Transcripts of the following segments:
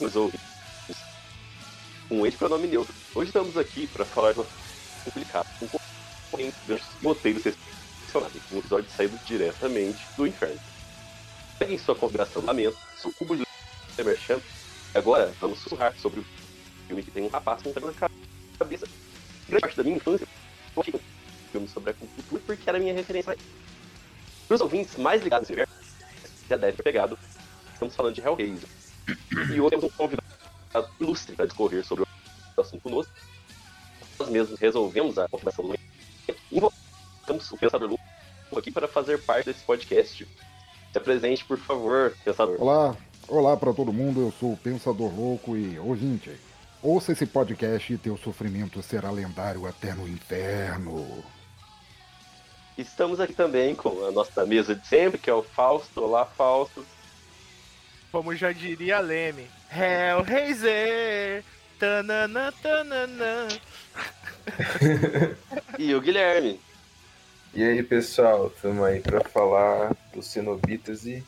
Sim, ouvintes. Um ente pronome neutro. Hoje estamos aqui para falar de uma complicado, um concorrente versus roteiro selecionado, um episódio saído diretamente do inferno. Peguem sua configuração do lamento, seu cubo de Merchan. Agora vamos sussurrar sobre o filme que tem um rapaz com um na cabeça. Grande parte da minha infância foi um filme sobre a cultura porque era a minha referência. Para os ouvintes mais ligados ao universo, já deve ter pegado, estamos falando de Hellraiser e hoje temos um convidado ilustre para discorrer sobre o assunto conosco. Nós mesmos resolvemos a conversação do invocamos o Pensador Louco aqui para fazer parte desse podcast. Se apresente, por favor, Pensador. Olá, olá para todo mundo, eu sou o Pensador Louco e ouvinte. Ouça esse podcast e teu sofrimento será lendário até no inferno. Estamos aqui também com a nossa mesa de sempre, que é o Fausto. Olá, Fausto. Como já diria Leme. Hellraiser! Tanana, tanana. e o Guilherme. E aí, pessoal, estamos aí para falar dos cenobitas e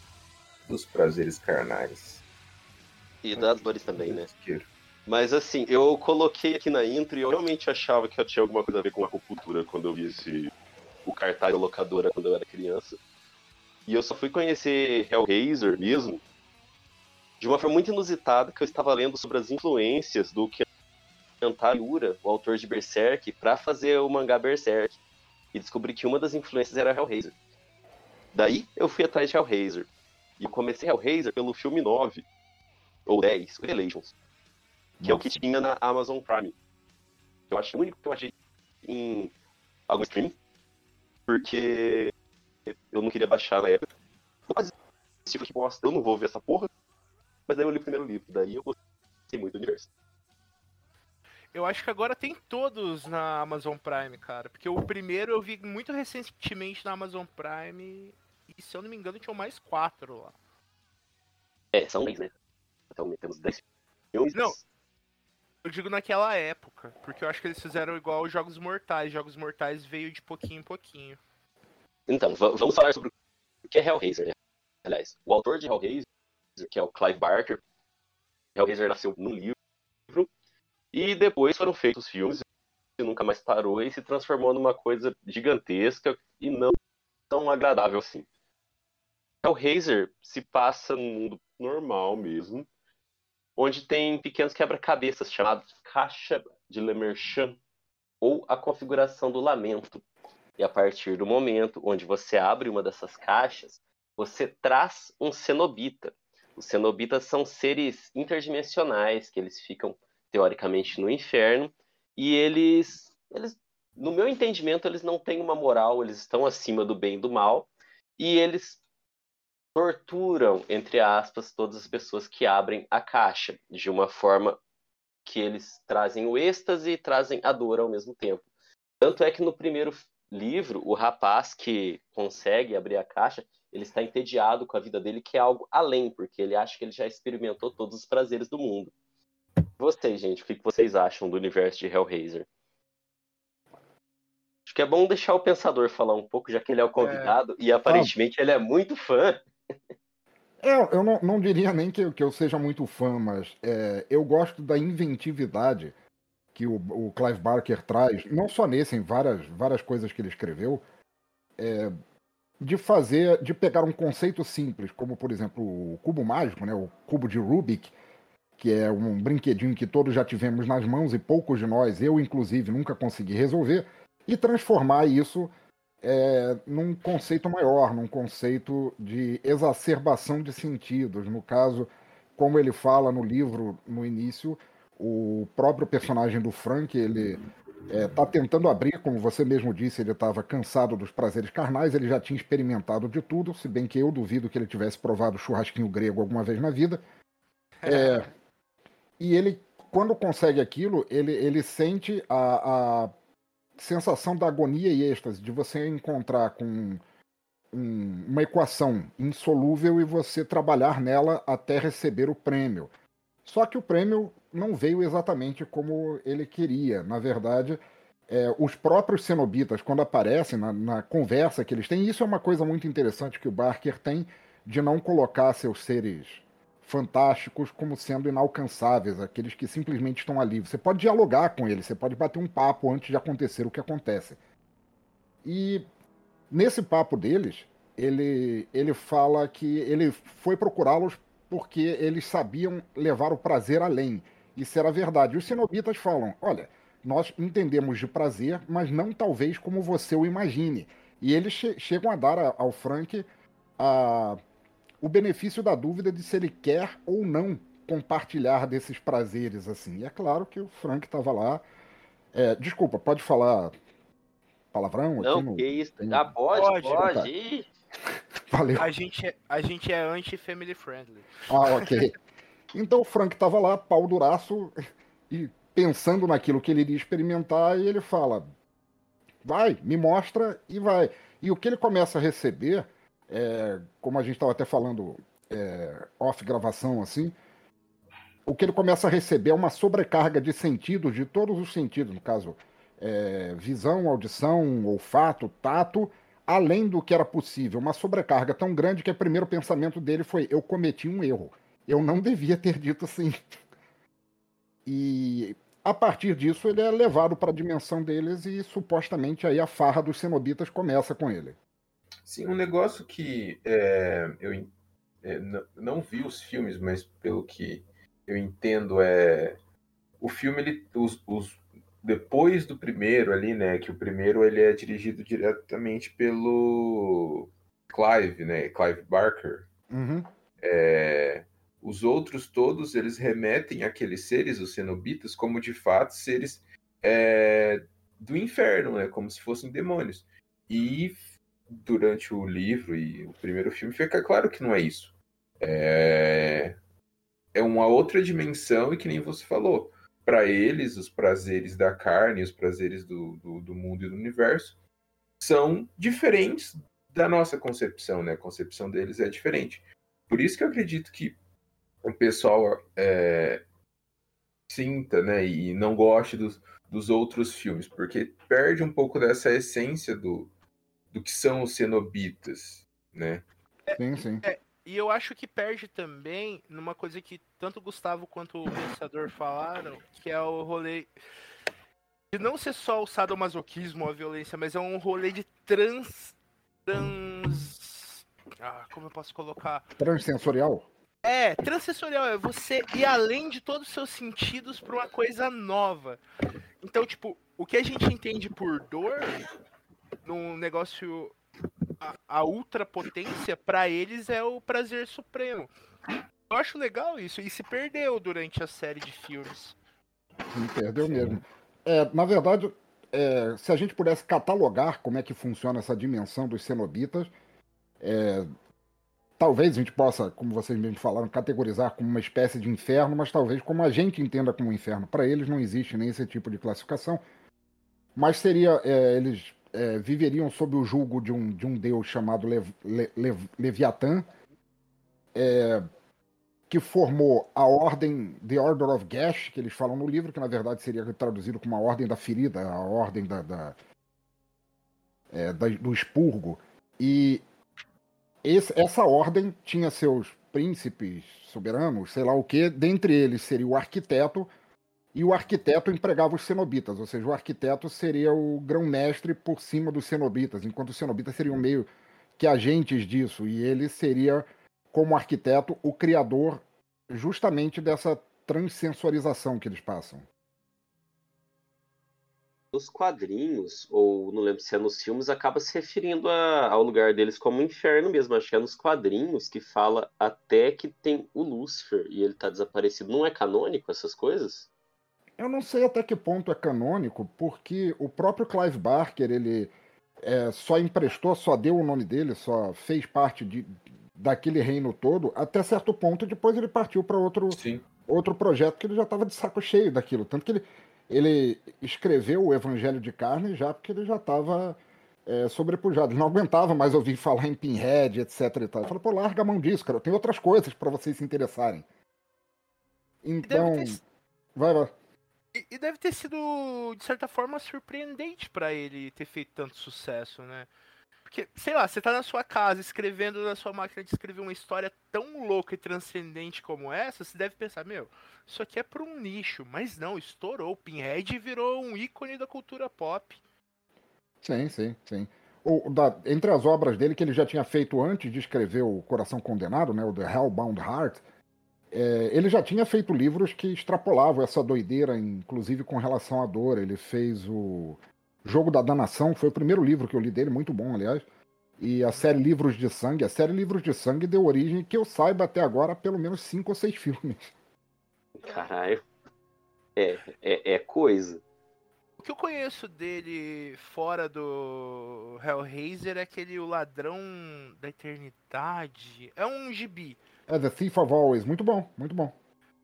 dos prazeres carnais. E das dores também, né? Mas assim, eu coloquei aqui na intro e eu realmente achava que eu tinha alguma coisa a ver com acupuntura quando eu vi esse, o cartaz da locadora quando eu era criança. E eu só fui conhecer Hellraiser mesmo de uma forma muito inusitada que eu estava lendo sobre as influências do Kentaro Miura, o autor de Berserk, para fazer o mangá Berserk. E descobri que uma das influências era Hellraiser. Daí eu fui atrás de Hellraiser. E eu comecei Hellraiser pelo filme 9, ou 10, o Relations, que Nossa. é o que tinha na Amazon Prime. Eu acho o único que eu achei em algum stream, porque eu não queria baixar na época. Eu quase que bosta, eu não vou ver essa porra. Mas daí eu li o primeiro livro, daí eu gostei muito do universo. Eu acho que agora tem todos na Amazon Prime, cara. Porque o primeiro eu vi muito recentemente na Amazon Prime. E se eu não me engano, tinham mais quatro lá. É, são 10, né? Então temos 10 filmes. Não. Eu digo naquela época. Porque eu acho que eles fizeram igual os Jogos Mortais. Jogos Mortais veio de pouquinho em pouquinho. Então, vamos falar sobre o que é Hellraiser, né? Aliás, o autor de Hellraiser que é o Clive Barker. Hellraiser nasceu no livro. E depois foram feitos filmes e nunca mais parou e se transformou numa coisa gigantesca e não tão agradável assim. Hellraiser se passa num mundo normal mesmo, onde tem pequenos quebra-cabeças chamados Caixa de Lemerchan, ou a configuração do lamento. E a partir do momento onde você abre uma dessas caixas, você traz um cenobita, os cenobitas são seres interdimensionais, que eles ficam, teoricamente, no inferno, e eles, eles, no meu entendimento, eles não têm uma moral, eles estão acima do bem e do mal, e eles torturam, entre aspas, todas as pessoas que abrem a caixa, de uma forma que eles trazem o êxtase e trazem a dor ao mesmo tempo. Tanto é que no primeiro livro, o rapaz que consegue abrir a caixa, ele está entediado com a vida dele, que é algo além, porque ele acha que ele já experimentou todos os prazeres do mundo. Vocês, gente, o que vocês acham do universo de Hellraiser? Acho que é bom deixar o pensador falar um pouco, já que ele é o convidado, é... e aparentemente ah. ele é muito fã. É, eu não, não diria nem que, que eu seja muito fã, mas é, eu gosto da inventividade que o, o Clive Barker traz, não só nesse, em várias, várias coisas que ele escreveu, é, de fazer, de pegar um conceito simples, como por exemplo o cubo mágico, né, o cubo de Rubik, que é um brinquedinho que todos já tivemos nas mãos e poucos de nós, eu inclusive, nunca consegui resolver, e transformar isso é, num conceito maior, num conceito de exacerbação de sentidos. No caso, como ele fala no livro no início, o próprio personagem do Frank, ele está é, tentando abrir, como você mesmo disse, ele estava cansado dos prazeres carnais, ele já tinha experimentado de tudo, se bem que eu duvido que ele tivesse provado churrasquinho grego alguma vez na vida. É, e ele, quando consegue aquilo, ele, ele sente a, a sensação da agonia e êxtase de você encontrar com um, uma equação insolúvel e você trabalhar nela até receber o prêmio. Só que o prêmio não veio exatamente como ele queria. Na verdade, é, os próprios cenobitas, quando aparecem na, na, conversa que eles têm, isso é uma coisa muito interessante que o Barker tem de não colocar seus seres fantásticos como sendo inalcançáveis, aqueles que simplesmente estão ali. Você pode dialogar com eles, você pode bater um papo antes de acontecer o que acontece. E nesse papo deles, ele, ele fala que ele foi procurá-los porque eles sabiam levar o prazer além. Isso era verdade. Os cenobitas falam: olha, nós entendemos de prazer, mas não talvez como você o imagine. E eles che chegam a dar a, ao Frank a o benefício da dúvida de se ele quer ou não compartilhar desses prazeres assim. E é claro que o Frank estava lá. É, desculpa, pode falar palavrão? Não, no... que isso. Ah, pode, pode. pode. Valeu. A gente, é, a gente é anti-family friendly. Ah, ok. Então o Frank estava lá, pau duraço, e pensando naquilo que ele iria experimentar, e ele fala: vai, me mostra e vai. E o que ele começa a receber é, como a gente estava até falando é, off gravação assim, o que ele começa a receber é uma sobrecarga de sentidos, de todos os sentidos, no caso, é, visão, audição, olfato, tato, além do que era possível. Uma sobrecarga tão grande que o primeiro pensamento dele foi: eu cometi um erro. Eu não devia ter dito assim. E a partir disso ele é levado para a dimensão deles e supostamente aí a farra dos cenobitas começa com ele. Sim, um negócio que é, eu é, não vi os filmes, mas pelo que eu entendo é o filme ele os, os, depois do primeiro ali, né, que o primeiro ele é dirigido diretamente pelo Clive, né, Clive Barker. Uhum. É, os outros todos eles remetem àqueles seres, os cenobitas, como de fato seres é, do inferno, né, como se fossem demônios. E durante o livro e o primeiro filme, fica claro que não é isso. É, é uma outra dimensão e que nem você falou. Para eles, os prazeres da carne, os prazeres do, do, do, mundo e do universo são diferentes da nossa concepção, né? A concepção deles é diferente. Por isso que eu acredito que o pessoal é, sinta, né, e não goste dos, dos outros filmes, porque perde um pouco dessa essência do, do que são os cenobitas, né? Sim, sim. É, e eu acho que perde também numa coisa que tanto o Gustavo quanto o pensador falaram, que é o rolê de não ser só o sadomasoquismo, a violência, mas é um rolê de trans. trans. Ah, como eu posso colocar? Transsensorial? É, transsensorial é você ir além de todos os seus sentidos para uma coisa nova. Então, tipo, o que a gente entende por dor num negócio. A, a ultrapotência, para eles, é o prazer supremo. Eu acho legal isso, e se perdeu durante a série de filmes. Se perdeu mesmo. É, na verdade, é, se a gente pudesse catalogar como é que funciona essa dimensão dos cenobitas, é, talvez a gente possa, como vocês mesmos falaram, categorizar como uma espécie de inferno, mas talvez como a gente entenda como inferno. Para eles não existe nem esse tipo de classificação. Mas seria, é, eles é, viveriam sob o julgo de um, de um deus chamado Lev, Le, Le, Leviatã, é, que formou a ordem The Order of Gash, que eles falam no livro, que na verdade seria traduzido como a ordem da ferida, a ordem da, da, é, da do expurgo. E esse, essa ordem tinha seus príncipes soberanos, sei lá o que, dentre eles seria o arquiteto, e o arquiteto empregava os cenobitas, ou seja, o arquiteto seria o grão-mestre por cima dos cenobitas, enquanto os cenobitas seriam meio que agentes disso, e ele seria, como arquiteto, o criador justamente dessa transsensorização que eles passam. Nos quadrinhos, ou não lembro se é nos filmes, acaba se referindo a, ao lugar deles como inferno mesmo. Acho que é nos quadrinhos que fala até que tem o Lúcifer e ele tá desaparecido. Não é canônico essas coisas? Eu não sei até que ponto é canônico, porque o próprio Clive Barker, ele é, só emprestou, só deu o nome dele, só fez parte de, daquele reino todo, até certo ponto, depois ele partiu para outro, outro projeto que ele já estava de saco cheio daquilo. Tanto que ele, ele escreveu o Evangelho de Carne já porque ele já estava é, sobrepujado. Ele não aguentava mais ouvir falar em Pinhead, etc. E tal. Ele falou, pô, larga a mão disso, cara. Tem outras coisas para vocês se interessarem. Então. Ter... Vai, vai. E, e deve ter sido, de certa forma, surpreendente para ele ter feito tanto sucesso, né? Porque, sei lá, você tá na sua casa escrevendo na sua máquina de escrever uma história tão louca e transcendente como essa, você deve pensar, meu, isso aqui é para um nicho. Mas não, estourou. O Pinhead virou um ícone da cultura pop. Sim, sim, sim. O, da, entre as obras dele que ele já tinha feito antes de escrever O Coração Condenado, né, o The Hellbound Heart, é, ele já tinha feito livros que extrapolavam essa doideira, inclusive com relação à dor. Ele fez o Jogo da Danação, foi o primeiro livro que eu li dele, muito bom, aliás. E a série Livros de Sangue. A série Livros de Sangue deu origem, que eu saiba até agora, a pelo menos cinco ou seis filmes. Caralho. É, é, é coisa. O que eu conheço dele fora do Hellraiser é aquele O Ladrão da Eternidade. É um gibi. É The Thief of Always. Muito bom, muito bom.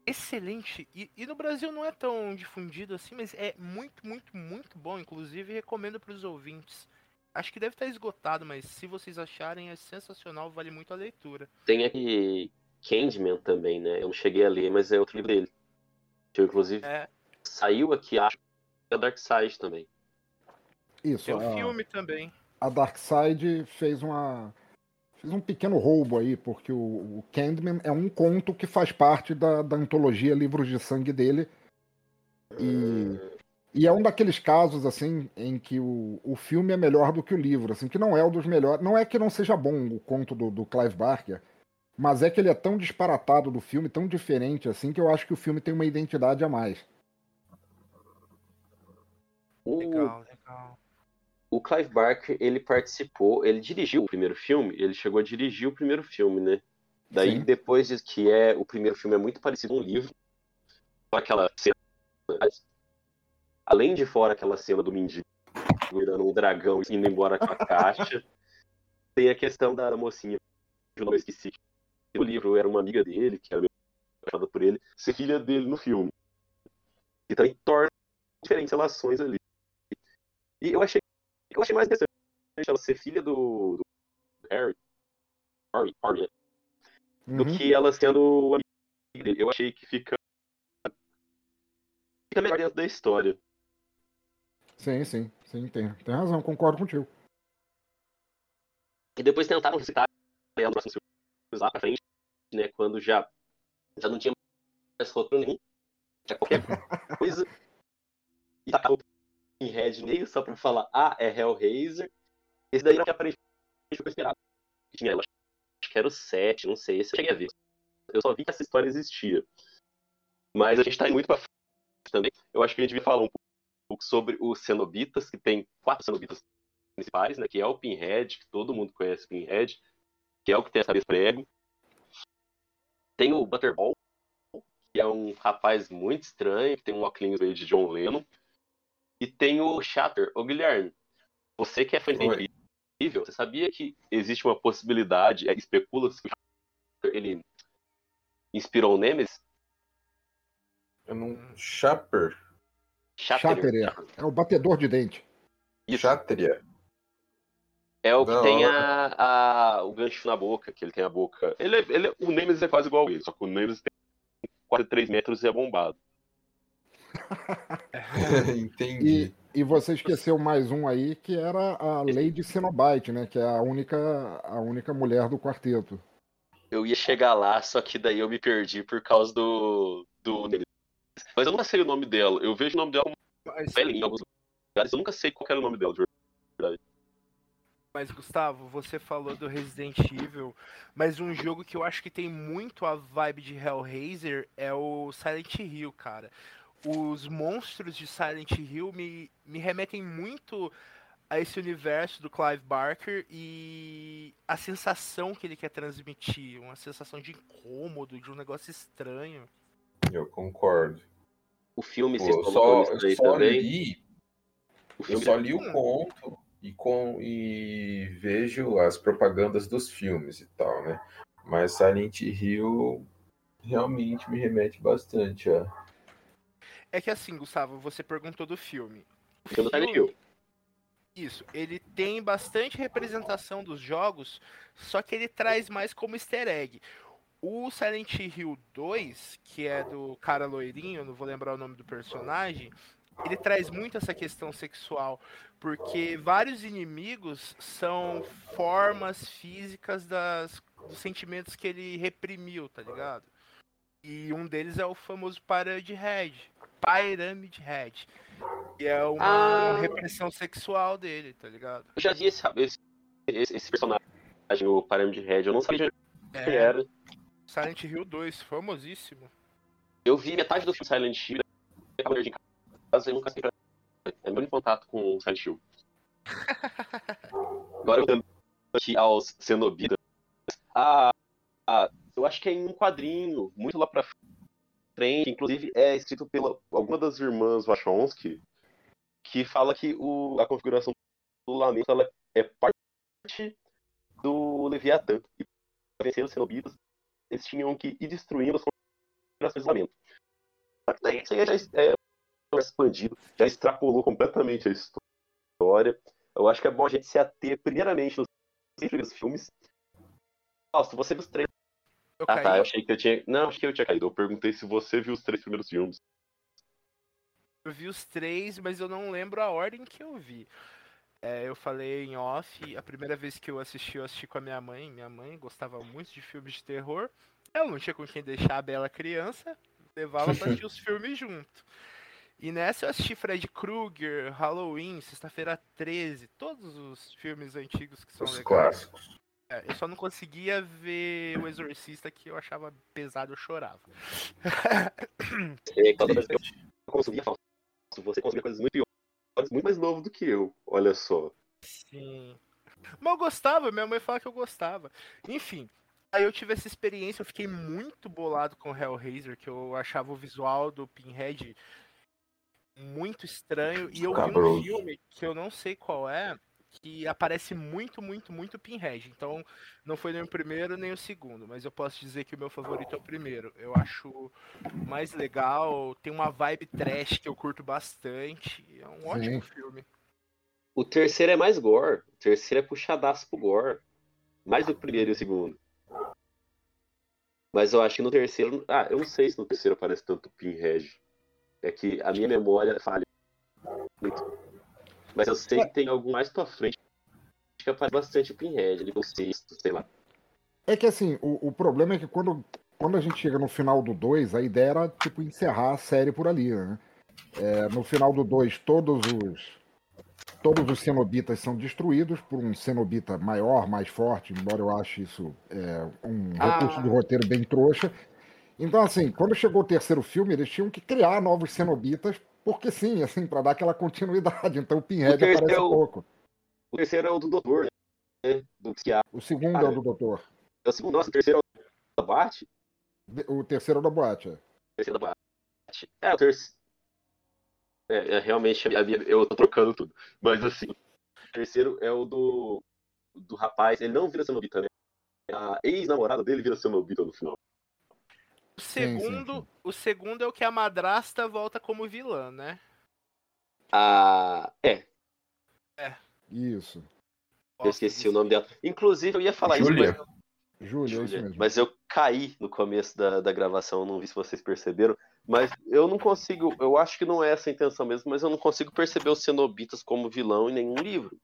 Excelente. E, e no Brasil não é tão difundido assim, mas é muito, muito, muito bom. Inclusive, recomendo para os ouvintes. Acho que deve estar esgotado, mas se vocês acharem, é sensacional, vale muito a leitura. Tem aqui Candyman também, né? Eu não cheguei a ler, mas é outro livro dele. Que inclusive é. saiu aqui, acho que é Dark Side também. Isso. Tem um a... filme também. A Dark Side fez uma Fiz um pequeno roubo aí, porque o, o Candyman é um conto que faz parte da, da antologia Livros de Sangue dele. E, e é um daqueles casos, assim, em que o, o filme é melhor do que o livro, assim, que não é um dos melhores. Não é que não seja bom o conto do, do Clive Barker, mas é que ele é tão disparatado do filme, tão diferente, assim, que eu acho que o filme tem uma identidade a mais. Legal, legal o Clive Barker, ele participou, ele dirigiu o primeiro filme, ele chegou a dirigir o primeiro filme, né? Daí, Sim. depois de que é o primeiro filme é muito parecido com o livro, aquela cena, além de fora aquela cena do mendigo virando um dragão e indo embora com a caixa, tem a questão da mocinha, eu não esqueci, o livro era uma amiga dele, que era apaixonada por ele, ser filha dele no filme. E também torna diferentes relações ali. E eu achei eu achei mais interessante ela ser filha do, do Harry, Harry, Harry né? uhum. do que ela sendo amiga dele. Eu achei que fica, fica melhor dentro da história. Sim, sim, sim, tem, tem razão, concordo contigo. E depois tentaram citar ela nos filmes lá pra frente, né, quando já, já não tinha mais roteiro nenhum, tinha qualquer coisa, e tava em Red meio só pra falar, ah, é Hellraiser. Esse daí não que aparentemente eu esperava. Tinha, eu acho que era o 7, não sei, esse eu cheguei a ver. Eu só vi que essa história existia. Mas a gente tá indo muito pra frente também. Eu acho que a gente devia falar um pouco sobre os cenobitas, que tem quatro cenobitas principais, né? Que é o Pinhead, que todo mundo conhece o Pinhead, que é o que tem essa cabeça prego. Tem o Butterball, que é um rapaz muito estranho, que tem um óculos de John Lennon. E tem o Shatter. Ô, Guilherme, você que é fã de incrível, você sabia que existe uma possibilidade, é, especula-se que o Shatter, ele inspirou o Nemesis? É um Shatter. Shatter, é. é o batedor de dente. Shatter, é o que Não. tem a, a, o gancho na boca, que ele tem a boca. Ele, é, ele, é, o Nemesis é quase igual a ele, só que o Nemesis tem quase 3 metros e é bombado. Entendi. E, e, você esqueceu mais um aí, que era a Lady Cenobite, né? Que é a única, a única mulher do quarteto. Eu ia chegar lá, só que daí eu me perdi por causa do. do Mas eu nunca sei o nome dela. Eu vejo o nome dela como Mas, velhinha em alguns lugares. Eu nunca sei qual era o nome dela, de verdade. mas, Gustavo, você falou do Resident Evil, mas um jogo que eu acho que tem muito a vibe de Hellraiser é o Silent Hill, cara. Os monstros de Silent Hill me, me remetem muito a esse universo do Clive Barker e a sensação que ele quer transmitir, uma sensação de incômodo, de um negócio estranho. Eu concordo. O filme se só, eu só também. li, O eu só li o conto e, com, e vejo as propagandas dos filmes e tal, né? Mas Silent Hill realmente me remete bastante a. É que assim, Gustavo, você perguntou do filme. O filme Hill. Isso, ele tem bastante representação dos jogos, só que ele traz mais como easter egg. O Silent Hill 2, que é do cara loirinho, não vou lembrar o nome do personagem, ele traz muito essa questão sexual, porque vários inimigos são formas físicas das, dos sentimentos que ele reprimiu, tá ligado? E um deles é o famoso Pyramid Head. Pyramid Head. Que é uma Ah. repressão sexual dele, tá ligado? Eu já vi esse, esse, esse, personagem, o Pyramid Head. Eu não sabia quem É, era. Silent Hill 2, famosíssimo. Eu vi metade do filme Silent Hill e acabei de casa e nunca sei pra... É meu contato com o Silent Hill. Agora eu aqui aos Cenobitas. Ah, ah, eu acho que é em um quadrinho, muito lá pra frente, inclusive é escrito pela alguma das irmãs Wachowski, que fala que o, a configuração do lamento ela é parte do Leviatã. E para vencer os Cenobitas, eles tinham que ir destruindo as configurações do lamento. Só que daí isso aí já é é expandido, já extrapolou completamente a história. Eu acho que é bom a gente se ater primeiramente nos filmes. Nossa, você viu os três. Eu Ah, caí. tá. Eu achei que eu tinha. Não, achei que eu tinha caído. Eu perguntei se você viu os três primeiros filmes. Eu vi os três, mas eu não lembro a ordem que eu vi. É, eu falei em off, a primeira vez que eu assisti, eu assisti com a minha mãe. Minha mãe gostava muito de filmes de terror. Eu não tinha com quem deixar a bela criança, levava pra assistir os filmes junto. E nessa eu assisti Fred Krueger, Halloween, Sexta-feira 13, todos os filmes antigos que são Os legais. clássicos. É, eu só não conseguia ver o Exorcista, que eu achava pesado, eu chorava. É, toda vez que eu consumia falso, você consumia coisas muito piores, muito mais novo do que eu. Olha só. Sim. Mas eu gostava, minha mãe fala que eu gostava. Enfim, aí eu tive essa experiência, eu fiquei muito bolado com Hellraiser, que eu achava o visual do Pinhead muito estranho. E eu vi um filme que eu não sei qual é, que aparece muito, muito, muito Pinhead. Então, não foi nem o primeiro nem o segundo, mas eu posso dizer que o meu favorito é o primeiro. Eu acho mais legal, tem uma vibe trash que eu curto bastante. É um ótimo filme. O terceiro é mais gore. O terceiro é puxadaço pro gore. Mais do que o primeiro e o segundo. Mas eu acho que no terceiro. Ah, eu não sei se no terceiro aparece tanto Pinhead. É que a minha memória falha muito. Mas eu sei que tem algum mais pra frente. Acho que aparece bastante o Pinhead, o sexto, sei lá. É que assim, o, o problema é que quando, quando a gente chega no final do 2, a ideia era tipo encerrar a série por ali, né? É, no final do 2, todos os todos os cenobitas são destruídos por um cenobita maior, mais forte, embora eu ache isso é, um Ah. recurso do roteiro bem trouxa. Então, assim, quando chegou o terceiro filme, eles tinham que criar novos cenobitas, porque sim, assim, para dar aquela continuidade. Então o Pinhead O aparece é o- pouco. O terceiro é o do doutor, né? Do psiquiatra. O segundo é o do Doutor. É o segundo, nossa, o terceiro é o da Bate. O terceiro é o da boate. é. O terceiro da Bate. É, o terceiro. É, é, realmente, a minha- eu tô trocando tudo. Mas assim, o terceiro é o do. Do rapaz. Ele não vira Cenobita, né? A ex-namorada dele vira Cenobita no final. O Sim, sim, segundo, sim. o segundo é o que a madrasta volta como vilã, né? Ah, é, Isso. eu esqueci o nome dela. Inclusive, eu ia falar Júlia. isso, mas Júlia, é isso Júlia, mesmo. mas eu caí no começo da, da gravação, não vi se vocês perceberam. Mas eu não consigo, eu acho que não é essa a intenção mesmo, mas eu não consigo perceber os cenobitas como vilão em nenhum livro.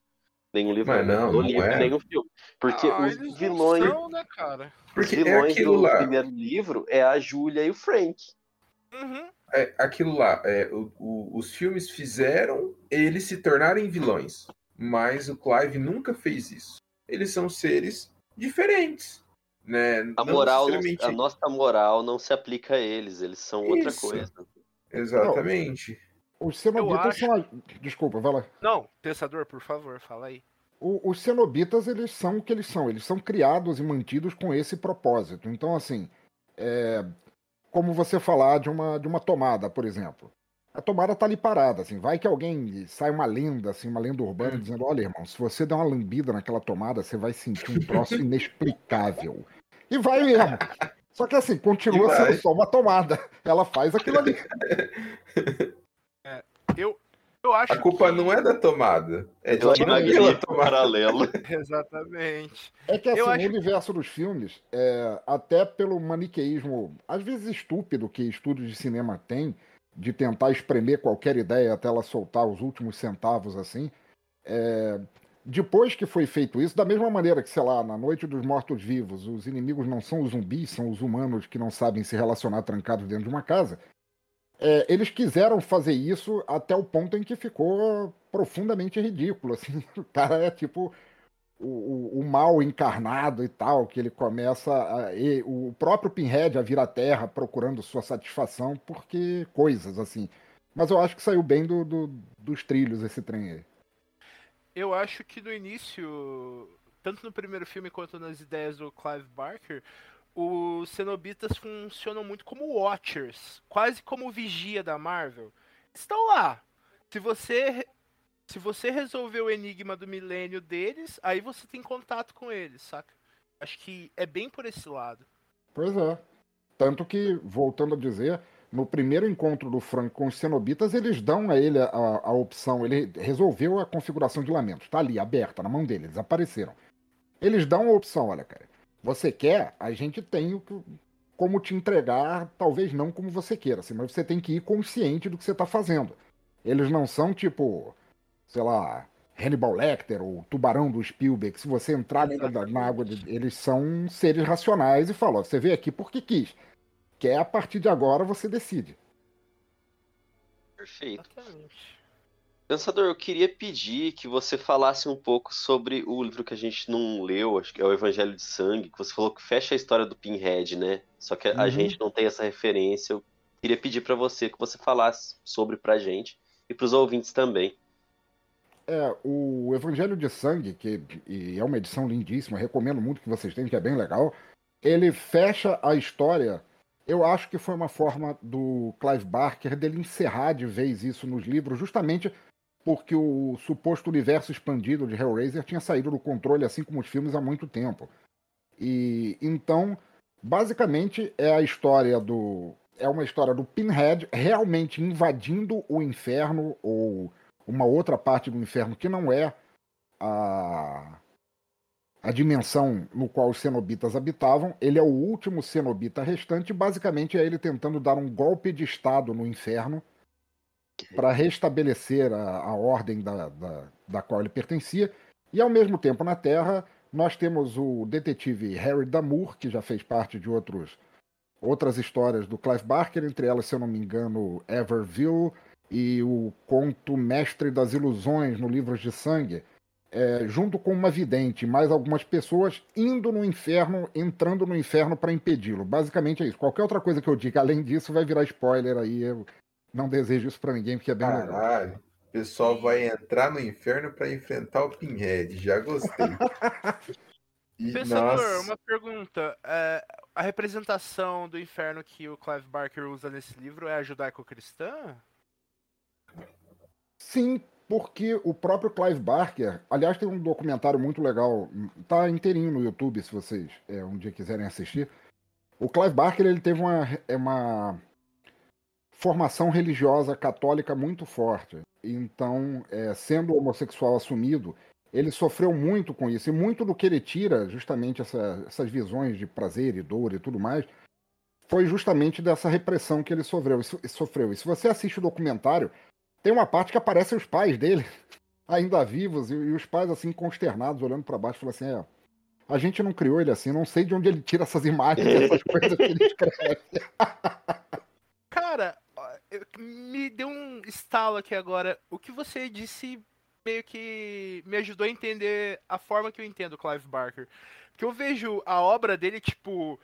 Nenhum livro, Mas não, não livro, é. nenhum filme. Porque Ah, os não vilões, são, né, cara? os Porque é vilões aquilo do lá. primeiro livro é a Júlia e o Frank. Uhum. É, aquilo lá, é, o- o- os filmes fizeram eles se tornarem vilões, mas o Clive nunca fez isso. Eles são seres diferentes, né? A Não moral, não- a nossa moral não se aplica a eles, eles são outra Isso. coisa. Exatamente. Os cenobitas acho- são. a- Desculpa, vai lá. Não, pensador, por favor, fala aí. O- os cenobitas, eles são o que eles são. Eles são criados e mantidos com esse propósito. Então, assim, é, como você falar de uma, de uma tomada, por exemplo. A tomada tá ali parada, assim. Vai que alguém sai uma lenda, assim, uma lenda urbana, dizendo: olha, irmão, se você der uma lambida naquela tomada, você vai sentir um troço inexplicável. E vai mesmo. Só que assim, continua sendo só uma tomada. Ela faz aquilo ali. Eu, eu acho A culpa que- não é da tomada, é de quem naquela o tomada. paralelo. Exatamente. É que assim, Eu no acho- universo dos filmes, é, até pelo maniqueísmo, às vezes estúpido, que estúdios de cinema têm, de tentar espremer qualquer ideia até ela soltar os últimos centavos assim, é, depois que foi feito isso, da mesma maneira que, sei lá, na Noite dos Mortos-Vivos, os inimigos não são os zumbis, são os humanos que não sabem se relacionar trancados dentro de uma casa, é, eles quiseram fazer isso até o ponto em que ficou profundamente ridículo. Assim, o cara é tipo o, o- o mal encarnado e tal, que ele começa a, e o próprio Pinhead a vir à Terra procurando sua satisfação porque coisas assim. Mas eu acho que saiu bem do, do- dos trilhos esse trem aí. Eu acho que no início, tanto no primeiro filme quanto nas ideias do Clive Barker, os cenobitas funcionam muito como Watchers, quase como vigia da Marvel. Estão lá. Se você se você resolver o enigma do milênio deles, aí você tem contato com eles, saca? Acho que é bem por esse lado. Pois é. Tanto que, voltando a dizer, no primeiro encontro do Frank com os cenobitas, eles dão a ele a, a opção. Ele resolveu a configuração de lamentos. Tá ali, aberta, na mão dele. Eles apareceram. Eles dão a opção: olha, cara, você quer? A gente tem o que- como te entregar, talvez não como você queira, assim, mas você tem que ir consciente do que você está fazendo. Eles não são tipo, sei lá, Hannibal Lecter ou Tubarão do Spielberg. Se você entrar na, na água, de- eles são seres racionais e falam: ó, você veio aqui porque quis. Quer a partir de agora você decide. Perfeito. Exatamente. Pensador, eu queria pedir que você falasse um pouco sobre o livro que a gente não leu, acho que é o Evangelho de Sangue, que você falou que fecha a história do Pinhead, né? Só que a Uhum. gente não tem essa referência. Eu queria pedir pra você que você falasse sobre pra gente e pros ouvintes também. É, o Evangelho de Sangue, que é uma edição lindíssima, recomendo muito que vocês tenham, que é bem legal. Ele fecha a história. Eu acho que foi uma forma do Clive Barker dele encerrar de vez isso nos livros, justamente porque o suposto universo expandido de Hellraiser tinha saído do controle, assim como os filmes, há muito tempo. E então, basicamente, é a história do. É uma história do Pinhead realmente invadindo o inferno ou uma outra parte do inferno que não é a, a dimensão no qual os cenobitas habitavam. Ele é o último cenobita restante, basicamente é ele tentando dar um golpe de estado no inferno para restabelecer a, a ordem da, da, da qual ele pertencia. E ao mesmo tempo na Terra, nós temos o detetive Harry Damour, que já fez parte de outros, outras histórias do Clive Barker, entre elas, se eu não me engano, Everville e o conto Mestre das Ilusões no Livros de Sangue, é, junto com uma vidente, mais algumas pessoas indo no inferno, entrando no inferno para impedi-lo. Basicamente é isso. Qualquer outra coisa que eu diga além disso vai virar spoiler aí. Eu não desejo isso para ninguém, porque é bem legal. Caralho, o pessoal vai entrar no inferno para enfrentar o Pinhead. Já gostei. E, Pensador, nossa, uma pergunta. é, a representação do inferno que o Clive Barker usa nesse livro é a judaico-cristã? Sim, porque o próprio Clive Barker, aliás, tem um documentário muito legal, tá inteirinho no YouTube, se vocês é, um dia quiserem assistir. O Clive Barker ele teve uma, é uma formação religiosa católica muito forte. Então, é, sendo homossexual assumido, ele sofreu muito com isso. E muito do que ele tira, justamente essa- essas visões de prazer e dor e tudo mais, foi justamente dessa repressão que ele sofreu. E sofreu. E se você assiste o documentário, tem uma parte que aparecem os pais dele, ainda vivos, e, e os pais assim, consternados, olhando para baixo, falando assim: é, a gente não criou ele assim, não sei de onde ele tira essas imagens, essas coisas que ele escreve. Me deu um estalo aqui agora. O que você disse meio que me ajudou a entender a forma que eu entendo Clive Barker. Porque eu vejo a obra dele, tipo.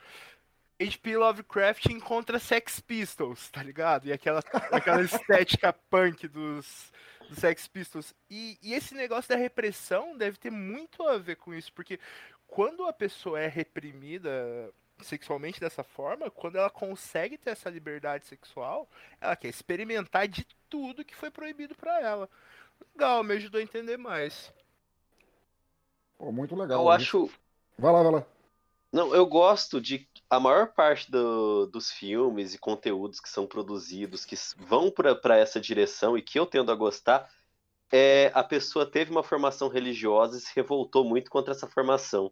H.P. Lovecraft encontra Sex Pistols, tá ligado? E aquela, aquela estética punk dos, dos Sex Pistols. E, e esse negócio da repressão deve ter muito a ver com isso, porque quando a pessoa é reprimida sexualmente dessa forma, quando ela consegue ter essa liberdade sexual, ela quer experimentar de tudo que foi proibido pra ela. Legal, me ajudou a entender mais. Pô, muito legal. Eu acho. Vai lá, vai lá. Não, eu gosto de. A maior parte do- dos filmes e conteúdos que são produzidos, que vão para essa direção e que eu tendo a gostar, é a pessoa teve uma formação religiosa e se revoltou muito contra essa formação.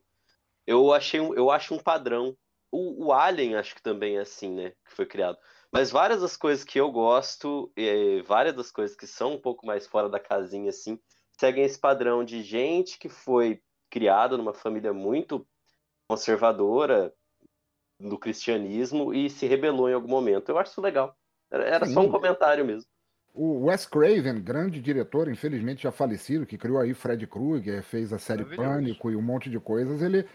Eu achei um, eu acho um padrão. O, o Alien acho que também é assim, né? Que foi criado. Mas várias das coisas que eu gosto, eh, várias das coisas que são um pouco mais fora da casinha, assim, seguem esse padrão de gente que foi criada numa família muito conservadora do cristianismo e se rebelou em algum momento. Eu acho isso legal. Era, era só um comentário mesmo. O Wes Craven, grande diretor, infelizmente já falecido, que criou aí Fred Krueger, fez a série. Pânico e um monte de coisas, ele,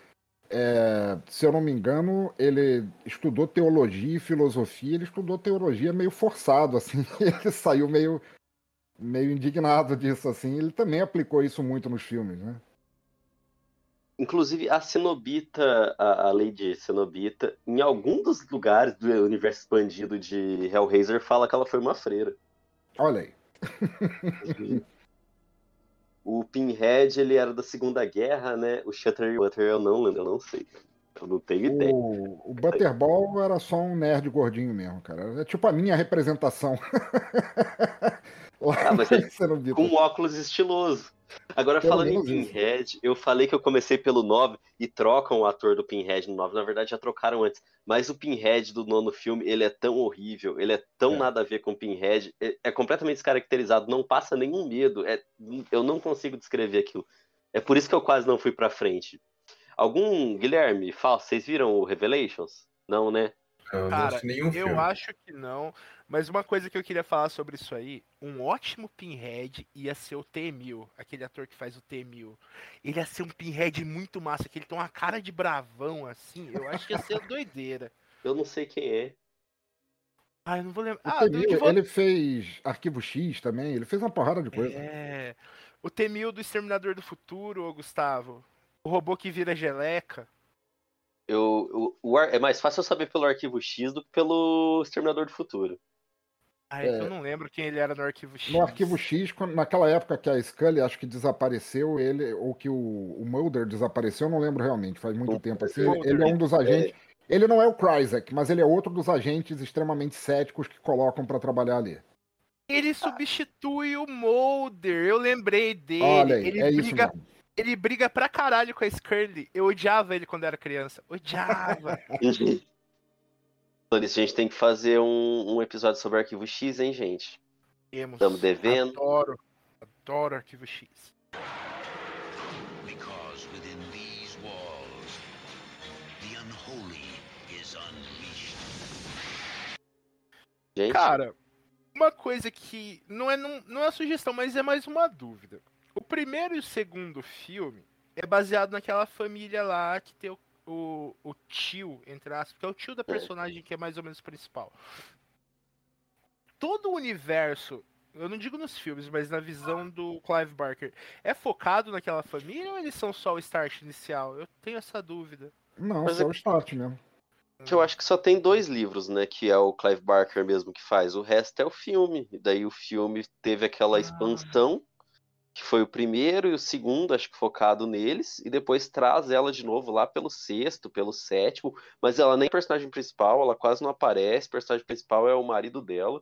é, se eu não me engano, ele estudou teologia e filosofia, ele estudou teologia meio forçado, assim, ele saiu meio, meio indignado disso, assim, ele também aplicou isso muito nos filmes, né? Inclusive, a Cenobita, a, a Lady Cenobita, em algum dos lugares do universo expandido de Hellraiser, fala que ela foi uma freira. Olha aí. O Pinhead, ele era da Segunda Guerra, né? O Shutter Butter, eu não lembro, eu não sei. Eu não tenho ideia. O, o Butterball era só um nerd gordinho mesmo, cara. É tipo a minha representação. Lá Ah, mas é. Com um óculos estiloso. Agora, Pelo falando em. Pinhead, eu falei que eu comecei pelo 9 e trocam o ator do Pinhead no 9. Na verdade, já trocaram antes. Mas o Pinhead do nono filme, ele é tão horrível, ele é tão É. nada a ver com o Pinhead, é, é completamente descaracterizado, não passa nenhum medo. É, eu não consigo descrever aquilo. É por isso que eu quase não fui pra frente. Algum, Guilherme, Fausto, vocês viram o Revelations? Não, né? Eu não Cara, assisti nenhum Eu filme. acho que não, mas uma coisa que eu queria falar sobre isso aí, um ótimo Pinhead ia ser o T-1000, aquele ator que faz o T-1000. Ele ia ser um Pinhead muito massa, que ele tem uma cara de bravão assim, eu acho que ia ser doideira. Eu não sei quem é. Ah, eu não vou lembrar. Ah, Temil, Ele fez Arquivo X também, ele fez uma porrada de coisa. É. O T-1000 do Exterminador do Futuro, ô Gustavo. O robô que vira geleca. Eu, eu- o ar- é mais fácil eu saber pelo Arquivo X do que pelo Exterminador do Futuro. Ah, é que É. eu não lembro quem ele era no Arquivo X. No Arquivo X, quando- naquela época que a Scully acho que desapareceu, ele, ou que o, o Mulder desapareceu, eu não lembro realmente, faz muito O tempo assim. Mulder. Ele é um dos agentes. Ele não é o Kryzak, mas ele é outro dos agentes extremamente céticos que colocam pra trabalhar ali. Ele substitui o Mulder, eu lembrei dele. Olha aí, ele é isso briga mesmo. Ele briga pra caralho com a Scully. Eu odiava ele quando era criança. Odiava. A gente tem que fazer um, um episódio sobre Arquivo X, hein, gente? Temos. Estamos devendo. Adoro. Adoro Arquivo X. Because within these walls, the unholy is unleashed. Gente, Cara, uma coisa que não é, não, não é sugestão, mas é mais uma dúvida. O primeiro e o segundo filme é baseado naquela família lá que tem o, o, o tio, entre aspas, que é o tio da personagem que é mais ou menos principal. Todo o universo, eu não digo nos filmes, mas na visão do Clive Barker, é focado naquela família ou eles são só o start inicial? Eu tenho essa dúvida. Não, Mas só é- o start mesmo. que eu acho que só tem dois livros, né? Que é o Clive Barker mesmo que faz. O resto é o filme. E daí o filme teve aquela Ah. Que foi o primeiro e o segundo, acho que focado neles, e depois traz ela de novo lá pelo sexto, pelo sétimo, mas ela nem é personagem principal, ela quase não aparece. O personagem principal é o marido dela.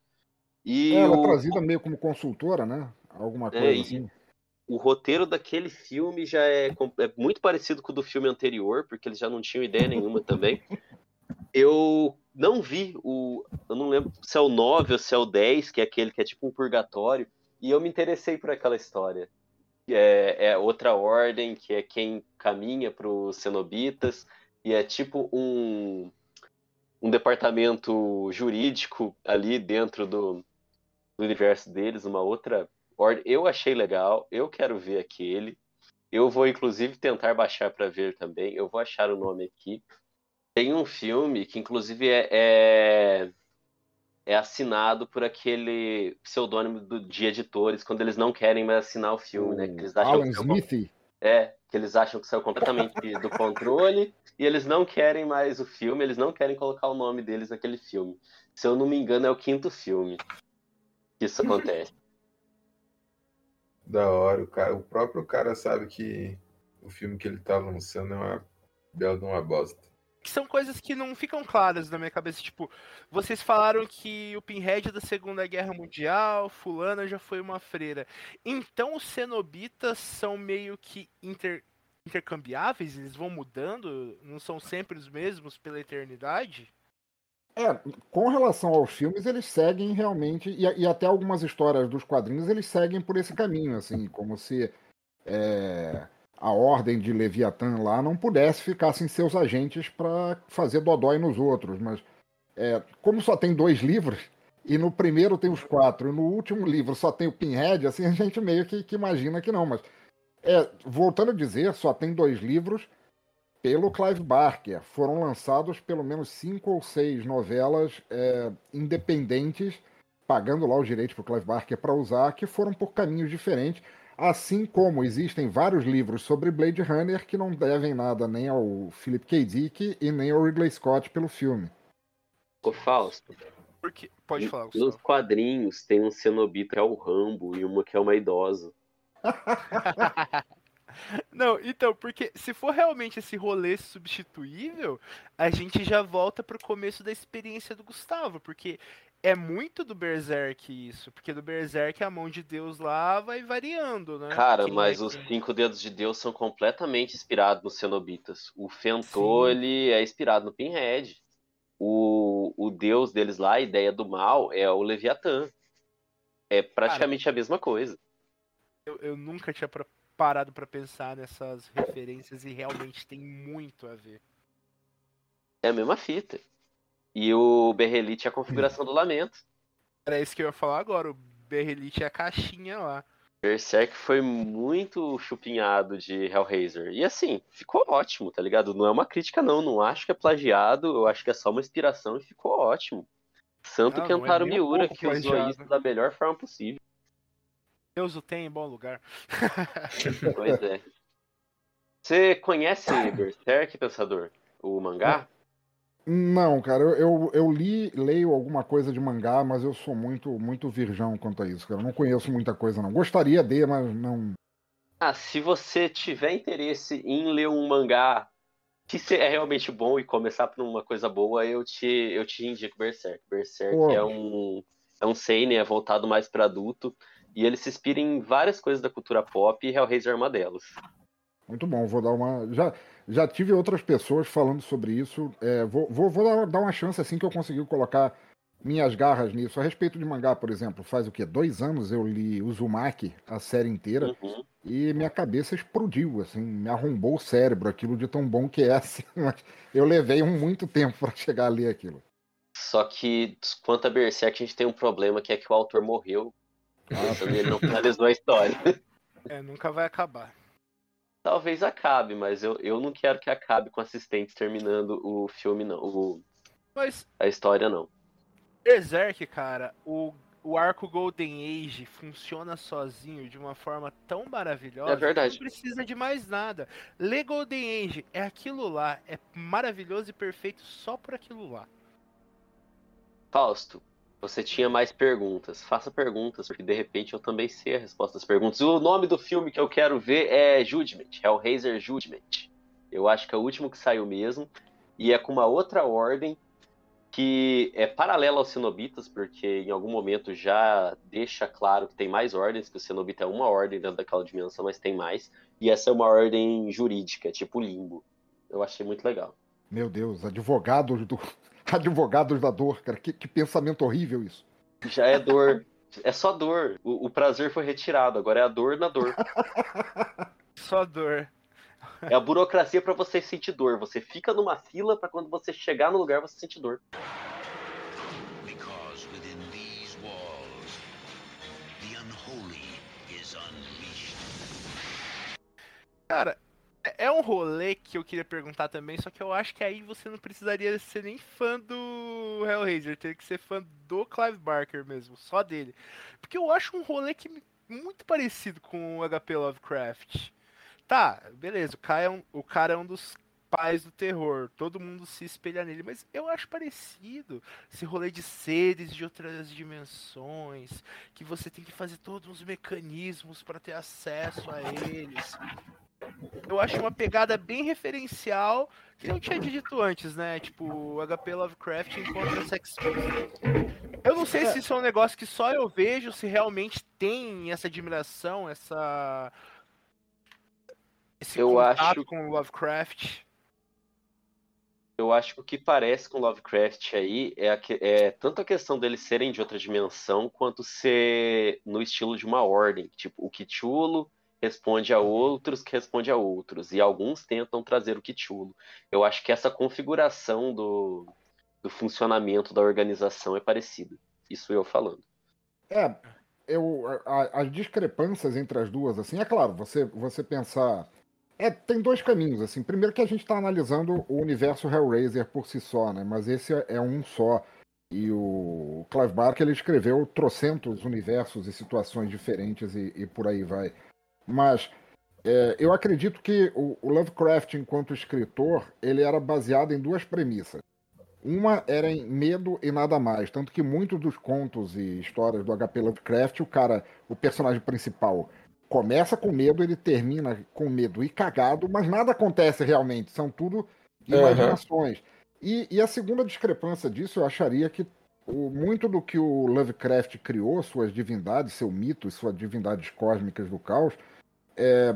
E Ela é o, trazida meio como consultora, né? Alguma coisa É, assim. o roteiro daquele filme já é, é muito parecido com o do filme anterior, porque eles já não tinham ideia nenhuma também. Eu não vi o. Eu não lembro se é o 9 ou se é o 10, que é aquele que é tipo um purgatório, e eu me interessei por aquela história. É, é outra ordem, que é quem caminha para os cenobitas, e é tipo um, um departamento jurídico ali dentro do, no universo deles, uma outra ordem. Eu achei legal, eu quero ver aquele. Eu vou, inclusive, tentar baixar para ver também. Eu vou achar o nome aqui. Tem um filme que, inclusive, é, é, é assinado por aquele pseudônimo do, de editores quando eles não querem mais assinar o filme, né? Que eles acham Alan que Smith. é, que eles acham que saiu completamente do controle e eles não querem mais o filme, eles não querem colocar o nome deles naquele filme. Se eu não me engano, é o quinto filme que isso acontece. Da hora, o, cara, o próprio cara sabe que o filme que ele tá lançando é uma bela de uma bosta. Que são coisas que não ficam claras na minha cabeça. Tipo, vocês falaram que o Pinhead da Segunda Guerra Mundial, fulana já foi uma freira. Então os cenobitas são meio que inter- intercambiáveis? Eles vão mudando? Não são sempre os mesmos pela eternidade? É, com relação aos filmes, eles seguem realmente, e, e até algumas histórias dos quadrinhos, eles seguem por esse caminho, assim, como se é, a ordem de Leviatã lá não pudesse ficar sem seus agentes para fazer dodói nos outros. Mas é, como só tem dois livros, e no primeiro tem os quatro, e no último livro só tem o Pinhead, assim, a gente meio que, que imagina que não. Mas, é, voltando a dizer, só tem dois livros pelo Clive Barker. Foram lançados pelo menos cinco ou seis novelas é, independentes, pagando lá os direitos para o Clive Barker para usar, que foram por caminhos diferentes. Assim como existem vários livros sobre Blade Runner que não devem nada nem ao Philip K. Dick e nem ao Ridley Scott pelo filme. Ô Fausto, Porque. Pode falar, nos Gustavo. quadrinhos tem um cenobita que é o Rambo e uma que é uma idosa. Não, então, porque se for realmente esse rolê substituível, a gente já volta pro começo da experiência do Gustavo, porque é muito do Berserk isso, porque do Berserk a mão de Deus lá vai variando, né? Cara, Que mas é os que- cinco dedos de Deus são completamente inspirados nos cenobitas. O Fentole é inspirado no Pinhead. O, o deus deles lá, a ideia do mal, é o Leviatã. É praticamente a mesma coisa. eu, eu nunca tinha parado pra pensar nessas referências e realmente tem muito a ver. É a mesma fita. E o Berrelite é a configuração do lamento. Era isso que eu ia falar agora, o Berrelite é a caixinha lá. Berserk foi muito chupinhado de Hellraiser. E assim, ficou ótimo, tá ligado? Não é uma crítica, não. Não acho que é plagiado, eu acho que é só uma inspiração e ficou ótimo. Santo não é Kentaro um Miura, pouco que usou plagiado. isso da melhor forma possível. Deus o tem em bom lugar. Pois é. Você conhece Berserk, Pensador? O mangá? Não, cara, eu, eu, eu li, leio alguma coisa de mangá, mas eu sou muito, muito virgão quanto a isso, cara. Eu não conheço muita coisa, não. Gostaria de, mas não. Ah, se você tiver interesse em ler um mangá que se- é realmente bom e começar por uma coisa boa, eu te, eu te indico Berserk. Berserk Pô. é um, é um seinen, é voltado mais para adulto, e ele se inspira em várias coisas da cultura pop e Hellraiser é uma delas. Muito bom, vou dar uma. Já, já tive outras pessoas falando sobre isso. é, vou vou, vou dar, dar uma chance assim que eu conseguir colocar minhas garras nisso. A respeito de mangá, por exemplo, faz o quê? Dois anos eu li Uzumaki, a série inteira, Uhum. e minha cabeça explodiu, assim, me arrombou o cérebro, aquilo de tão bom que é. Assim, mas eu levei um muito tempo para chegar a ler aquilo. Só que, quanto a Berserk, a gente tem um problema que é que o autor morreu. Então ele não finalizou a história. É, nunca vai acabar. Talvez acabe, mas eu, eu não quero que acabe com assistentes terminando o filme, não. O, Mas a história, não. Berserk, cara, o, o arco Golden Age funciona sozinho de uma forma tão maravilhosa É verdade. que não precisa de mais nada. Ler Golden Age é aquilo lá, é maravilhoso e perfeito só por aquilo lá. Fausto, você tinha mais perguntas. Faça perguntas, porque de repente eu também sei a resposta das perguntas. O nome do filme que eu quero ver é Judgment, Hellraiser Judgment. Eu acho que é o último que saiu mesmo. E é com uma outra ordem que é paralela aos Cenobitas, porque em algum momento já deixa claro que tem mais ordens, que o Cenobita é uma ordem dentro daquela dimensão, mas tem mais. E essa é uma ordem jurídica, tipo limbo. Eu achei muito legal. Meu Deus, advogados do. Advogados da dor, cara. Que, que pensamento horrível isso. Já é dor. É só dor. O, o prazer foi retirado, agora é a dor na dor. Só dor. É a burocracia pra você sentir dor. Você fica numa fila pra quando você chegar no lugar você sentir dor. Walls. Cara, é é um rolê que eu queria perguntar também, só que eu acho que aí você não precisaria ser nem fã do Hellraiser, teria que ser fã do Clive Barker mesmo, só dele. Porque eu acho um rolê que muito parecido com o HP Lovecraft. Tá, beleza, o cara, é um, o cara é um dos pais do terror, todo mundo se espelha nele, mas eu acho parecido esse rolê de seres de outras dimensões, que você tem que fazer todos os mecanismos para ter acesso a eles. Eu acho uma pegada bem referencial, que eu tinha dito antes, né? Tipo, o HP Lovecraft encontra Sex Pistols. Eu não sei se isso é um negócio que só eu vejo, se realmente tem essa admiração, essa. Esse Eu contato acho- com o Lovecraft. Eu acho que o que parece com Lovecraft aí é, a que- é tanto a questão deles serem de outra dimensão, quanto ser no estilo de uma ordem. Tipo, o Cthulhu responde a outros que responde a outros. E alguns tentam trazer o Cthulhu. Eu acho que essa configuração do, do funcionamento da organização é parecida. Isso eu falando. É, eu, a- as discrepâncias entre as duas, assim, é claro, você, você pensar. É, tem dois caminhos, assim. Primeiro que a gente está analisando o universo Hellraiser por si só, né? Mas esse é, é um só. E o Clive Barker ele escreveu trocentos universos e situações diferentes e, e por aí vai. Mas é, eu acredito que o, o Lovecraft, enquanto escritor, ele era baseado em duas premissas. Uma era em medo e nada mais. Tanto que muitos dos contos e histórias do HP Lovecraft, o cara, o personagem principal, começa com medo, ele termina com medo e cagado, mas nada acontece realmente. São tudo imaginações. E, e a segunda discrepância disso, eu acharia que o- muito do que o Lovecraft criou, suas divindades, seu mito suas divindades cósmicas do caos, é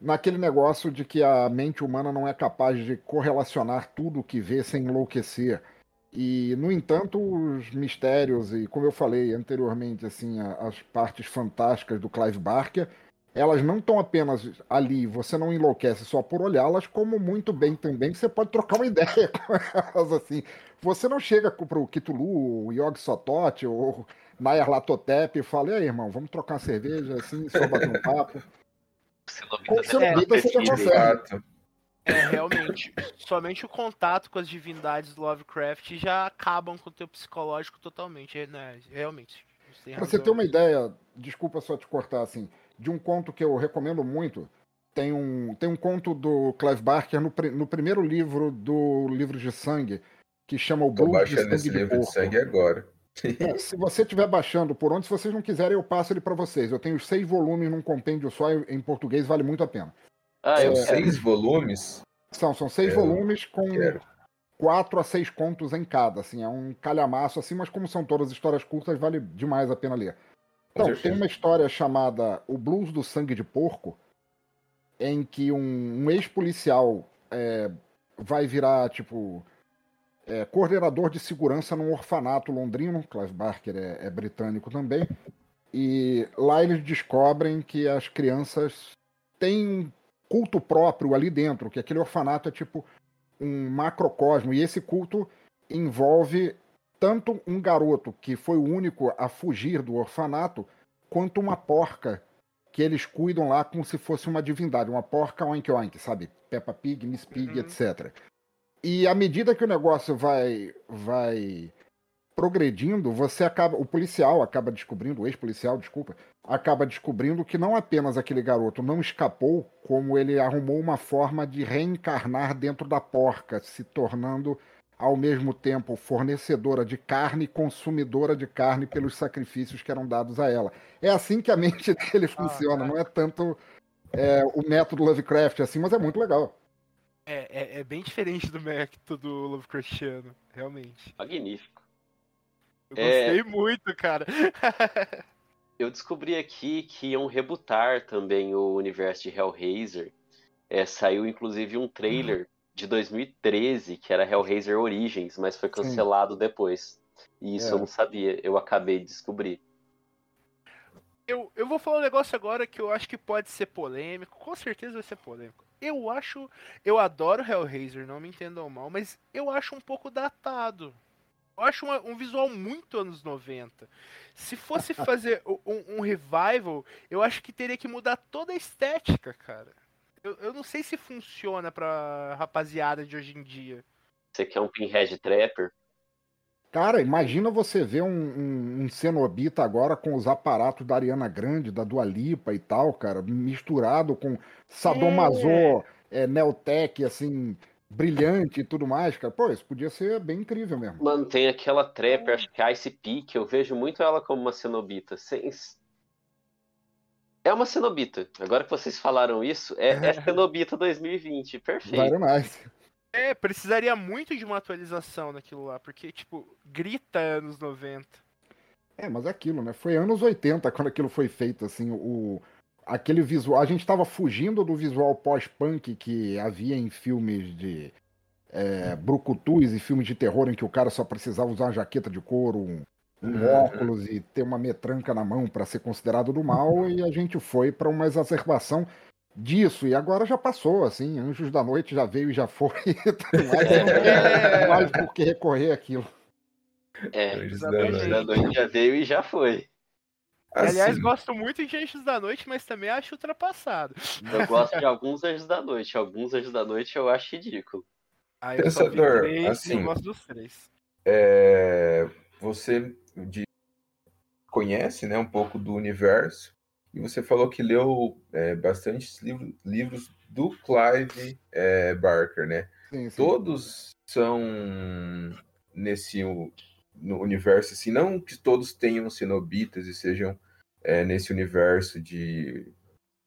naquele negócio de que a mente humana não é capaz de correlacionar tudo o que vê sem enlouquecer. E, no entanto, os mistérios e, como eu falei anteriormente, assim, as partes fantásticas do Clive Barker, elas não estão apenas ali, você não enlouquece só por olhá-las, como muito bem também você pode trocar uma ideia com elas, assim. Você não chega pro Kitulu, o Yogi Sotote ou Nayar Latotep e fala, e aí, irmão, vamos trocar uma cerveja, assim, só bater um papo. Com o Cenobita você já De consegue. É, realmente. somente o contato com as divindades do Lovecraft já acabam com o teu psicológico totalmente, né? Realmente. Pra você ter uma ideia, desculpa só te cortar assim, de um conto que eu recomendo muito, tem um, tem um conto do Clive Barker no, no primeiro livro do livro de sangue, que chama O Tô Blues de baixando Sangue esse de livro de sangue agora. É, se você estiver baixando por onde, se vocês não quiserem, eu passo ele pra vocês. Eu tenho seis volumes num compêndio só em português, vale muito a pena. Ah, eu São seis volumes. São, são seis Eu volumes com quero. quatro a seis contos em cada, assim, é um calhamaço assim, mas como são todas histórias curtas, vale demais a pena ler. Com Então, certeza. tem uma história chamada O Blues do Sangue de Porco, em que um, um ex-policial é, vai virar, tipo, é, coordenador de segurança num orfanato londrino. Clive Barker é, é britânico também. E lá eles descobrem que as crianças têm um culto próprio ali dentro, que aquele orfanato é tipo um macrocosmo. E esse culto envolve tanto um garoto que foi o único a fugir do orfanato, quanto uma porca que eles cuidam lá como se fosse uma divindade, uma porca oink oink, sabe? Peppa Pig, Miss Pig, Uhum. etc. E à medida que o negócio vai vai progredindo, você acaba, o policial acaba descobrindo, o ex-policial, desculpa, acaba descobrindo que não apenas aquele garoto não escapou, como ele arrumou uma forma de reencarnar dentro da porca, se tornando ao mesmo tempo fornecedora de carne e consumidora de carne pelos sacrifícios que eram dados a ela. É assim que a mente dele funciona, não é tanto é, o método Lovecraft assim, mas é muito legal. É, é, é bem diferente do método Lovecraftiano, realmente. Magnífico. Eu É. gostei muito, cara. Eu descobri aqui que iam rebutar também o universo de Hellraiser. É, saiu inclusive um trailer de 2013 que era Hellraiser Origins, mas foi cancelado depois. E isso É. eu não sabia, eu acabei de descobrir. eu, eu vou falar um negócio agora que eu acho que pode ser polêmico. Com certeza vai ser polêmico. Eu acho. Eu adoro Hellraiser, não me entendam mal, mas eu acho um pouco datado. Eu acho uma- um visual muito anos 90. Se fosse fazer um, um revival, eu acho que teria que mudar toda a estética, cara. Eu, eu não sei se funciona pra rapaziada de hoje em dia. Você quer um Pinhead Trapper? Cara, imagina você ver um, um, um Cenobita agora com os aparatos da Ariana Grande, da Dua Lipa e tal, cara, misturado com Sadomaso, é. Neotech, assim, brilhante e tudo mais, cara. Pô, isso podia ser bem incrível mesmo. Mano, tem aquela Trapper, acho que é Ice Peak, eu vejo muito ela como uma cenobita. Sem... É uma cenobita. Agora que vocês falaram isso, é, é cenobita 2020, perfeito. Very nice. É, precisaria muito de uma atualização naquilo lá, porque, tipo, grita anos 90. É, mas é aquilo, né? Foi anos 80 quando aquilo foi feito, assim, o aquele visual, a gente estava fugindo do visual pós-punk que havia em filmes de é, brucutus e filmes de terror em que o cara só precisava usar uma jaqueta de couro, um, um óculos e ter uma metranca na mão para ser considerado do mal, e a gente foi para uma exacerbação disso, e agora já passou, assim, Anjos da Noite já veio e já foi, mas não tem mais por que recorrer àquilo. É, Anjos da da noite já veio e já foi. E, aliás, Assim, gosto muito de Anjos da Noite, mas também acho ultrapassado. Eu gosto de alguns Anjos da Noite, alguns Anjos da Noite eu acho ridículo. Ah, Pensador, três, assim, eu gosto dos três. é, você de- conhece né, um pouco do universo e você falou que leu é, bastantes livro- livros do Clive é, Barker, né? Sim, sim. Todos são nesse no universo, assim, não que todos tenham cenobitas e sejam é, nesse universo de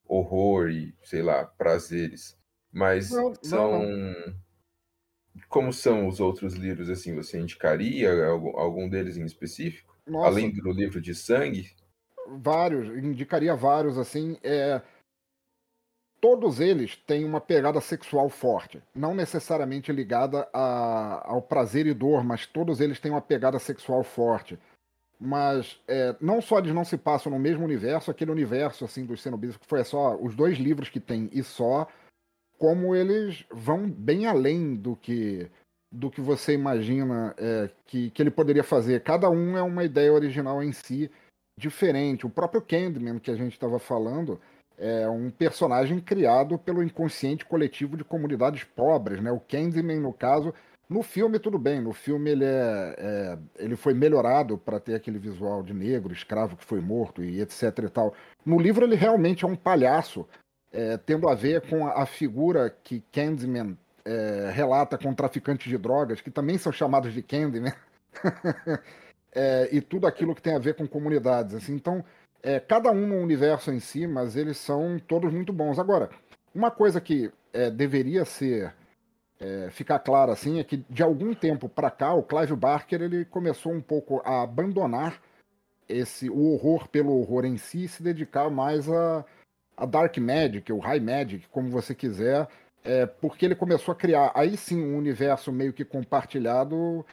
horror e, sei lá, prazeres, mas Não, não, são... Como são os outros livros, assim, você indicaria algum, algum deles em específico? Nossa, Além do livro de sangue? vários, indicaria vários, assim, é... Todos eles têm uma pegada sexual forte, não necessariamente ligada a- ao prazer e dor, mas todos eles têm uma pegada sexual forte. Mas é, não só eles não se passam no mesmo universo, aquele universo assim dos cenobitas, que foi só os dois livros que tem e só, como eles vão bem além do que do que você imagina é, que, que ele poderia fazer. Cada um é uma ideia original em si diferente. O próprio Candyman que a gente estava falando é um personagem criado pelo inconsciente coletivo de comunidades pobres, né? O Candyman, no caso, no filme tudo bem, no filme ele é, é- ele foi melhorado para ter aquele visual de negro, escravo que foi morto e etc e tal. No livro ele realmente é um palhaço, é, tendo a ver com a, figura que Candyman é, relata com traficantes de drogas, que também são chamados de Candyman. É, e tudo aquilo que tem a ver com comunidades. Assim. Então, é, cada um no universo em si, mas eles são todos muito bons. Agora, uma coisa que é, deveria ser é, ficar clara assim é que de algum tempo para cá o Clive Barker ele começou um pouco a abandonar esse o horror pelo horror em si e se dedicar mais a, a dark magic, ou high magic, como você quiser, é, porque ele começou a criar aí sim um universo meio que compartilhado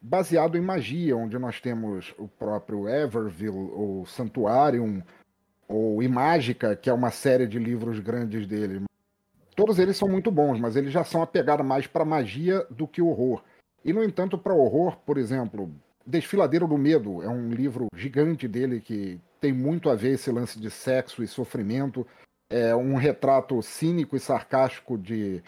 baseado em magia, onde nós temos o próprio Everville, ou Santuarium, ou Imágica, que é uma série de livros grandes dele. Todos eles são muito bons, mas eles já são a pegada mais para magia do que horror. E, no entanto, para horror, por exemplo, Desfiladeiro do Medo é um livro gigante dele que tem muito a ver esse lance de sexo e sofrimento. É um retrato cínico e sarcástico de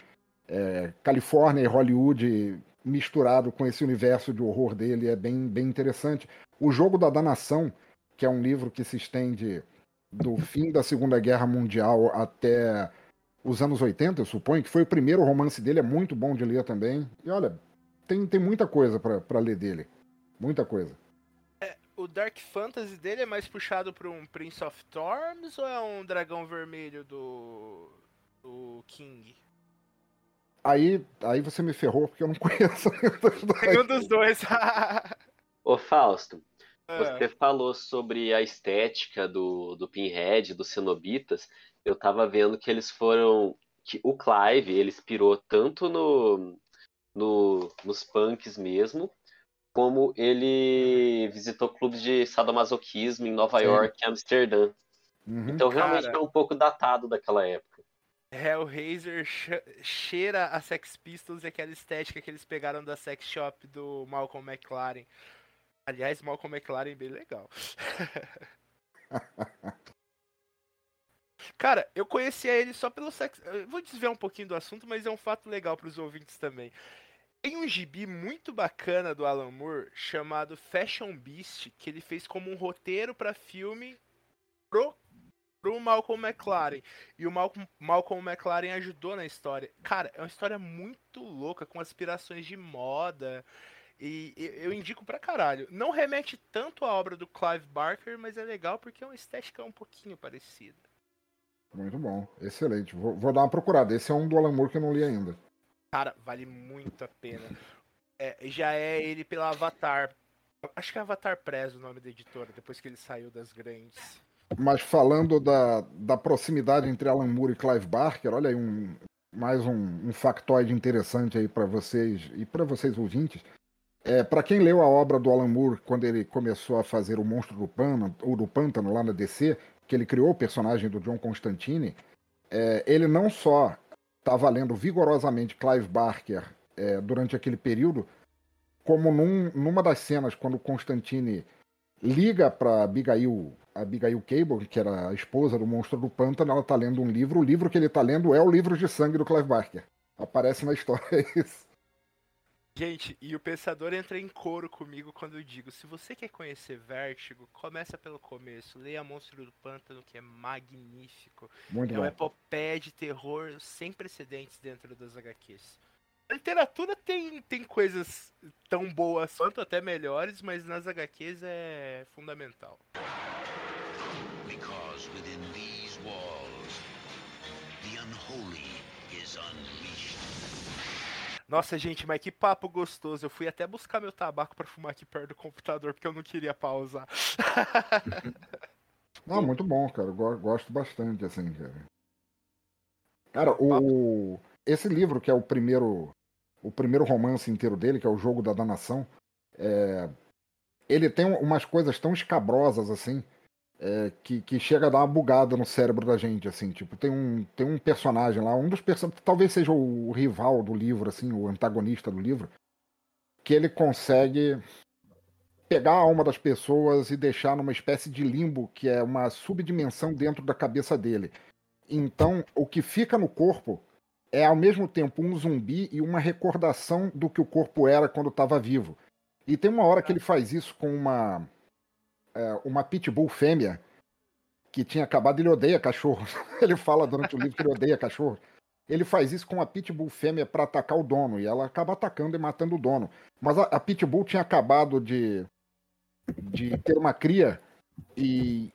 é, Califórnia e Hollywood misturado com esse universo de horror dele é bem, bem interessante. O Jogo da Danação, que é um livro que se estende do fim da Segunda Guerra Mundial até os anos 80, eu suponho, que foi o primeiro romance dele, é muito bom de ler também. E olha, tem, tem muita coisa para ler dele. Muita coisa. O Dark Fantasy dele é mais puxado pra um Prince of Thorns ou é um dragão vermelho do. do King? Aí, aí você me ferrou porque eu não conheço nenhum dos dois. Nenhum dos dois. Ô Fausto, Ah, você falou sobre a estética do, do Pinhead, dos Cenobitas. Eu tava vendo que eles foram. que o Clive, ele inspirou tanto no, no, nos punks mesmo, como ele visitou clubes de sadomasoquismo em Nova Sim. York e Amsterdã. Uhum. Então realmente Cara. é um pouco datado daquela época. Hellraiser che- cheira a Sex Pistols e aquela estética que eles pegaram da sex shop do Malcolm McLaren. Aliás, Malcolm McLaren é bem legal. Cara, eu conhecia ele só pelo sex. eu Vou desviar um pouquinho do assunto, mas é um fato legal para os ouvintes também. Tem um gibi muito bacana do Alan Moore chamado Fashion Beast, que ele fez como um roteiro para filme pro, pro Malcolm McLaren. E o Malcolm, Malcolm McLaren ajudou na história. Cara, é uma história muito louca, com aspirações de moda. E eu indico pra caralho. Não remete tanto à obra do Clive Barker, mas é legal porque é uma estética um pouquinho parecida. Muito bom, excelente. Vou, vou dar uma procurada. Esse é um do Alan Moore que eu não li ainda. Cara, vale muito a pena. É, já é ele pela Avatar. Acho que é Avatar Press o nome da editora, depois que ele saiu das grandes. Mas falando da, da proximidade entre Alan Moore e Clive Barker, olha aí um, mais um, um factoide interessante aí para vocês e para vocês ouvintes. É, para quem leu a obra do Alan Moore quando ele começou a fazer o Monstro do Pântano, ou do Pântano lá na DC, que ele criou o personagem do John Constantine, é, ele não só estava lendo vigorosamente Clive Barker é, durante aquele período, como num, numa das cenas quando Constantine liga para Abigail, Abigail Cable, que era a esposa do monstro do pântano, ela tá lendo um livro. O livro que ele tá lendo é o livro de sangue do Clive Barker. Aparece na história isso. Gente, e o pensador entra em coro comigo quando eu digo: se você quer conhecer Vértigo, começa pelo começo. Leia Monstro do Pântano, que é magnífico. Muito É uma epopeia de terror sem precedentes dentro das HQs. A literatura tem, tem coisas tão boas quanto até melhores, mas nas HQs é fundamental. Because within these walls, the unholy is unleashed. Nossa, gente, mas que papo gostoso. Eu fui até buscar meu tabaco pra fumar aqui perto do computador, porque eu não queria pausar. Não, muito bom, cara. Eu gosto bastante, assim, cara. Cara, o, esse livro, que é o primeiro, o primeiro romance inteiro dele, que é o Jogo da Danação, é, ele tem umas coisas tão escabrosas, assim, é, que, que chega a dar uma bugada no cérebro da gente, assim. Tipo, tem um, tem um personagem lá, um dos personagens, talvez seja o rival do livro, assim, o antagonista do livro, que ele consegue pegar a alma das pessoas e deixar numa espécie de limbo, que é uma subdimensão dentro da cabeça dele. Então, o que fica no corpo é ao mesmo tempo um zumbi e uma recordação do que o corpo era quando estava vivo. E tem uma hora que ele faz isso com uma é, uma pitbull fêmea que tinha acabado, ele odeia cachorro. ele fala durante o livro que ele odeia cachorro. Ele faz isso com a pitbull fêmea para atacar o dono e ela acaba atacando e matando o dono. Mas a, a pitbull tinha acabado de de ter uma cria e,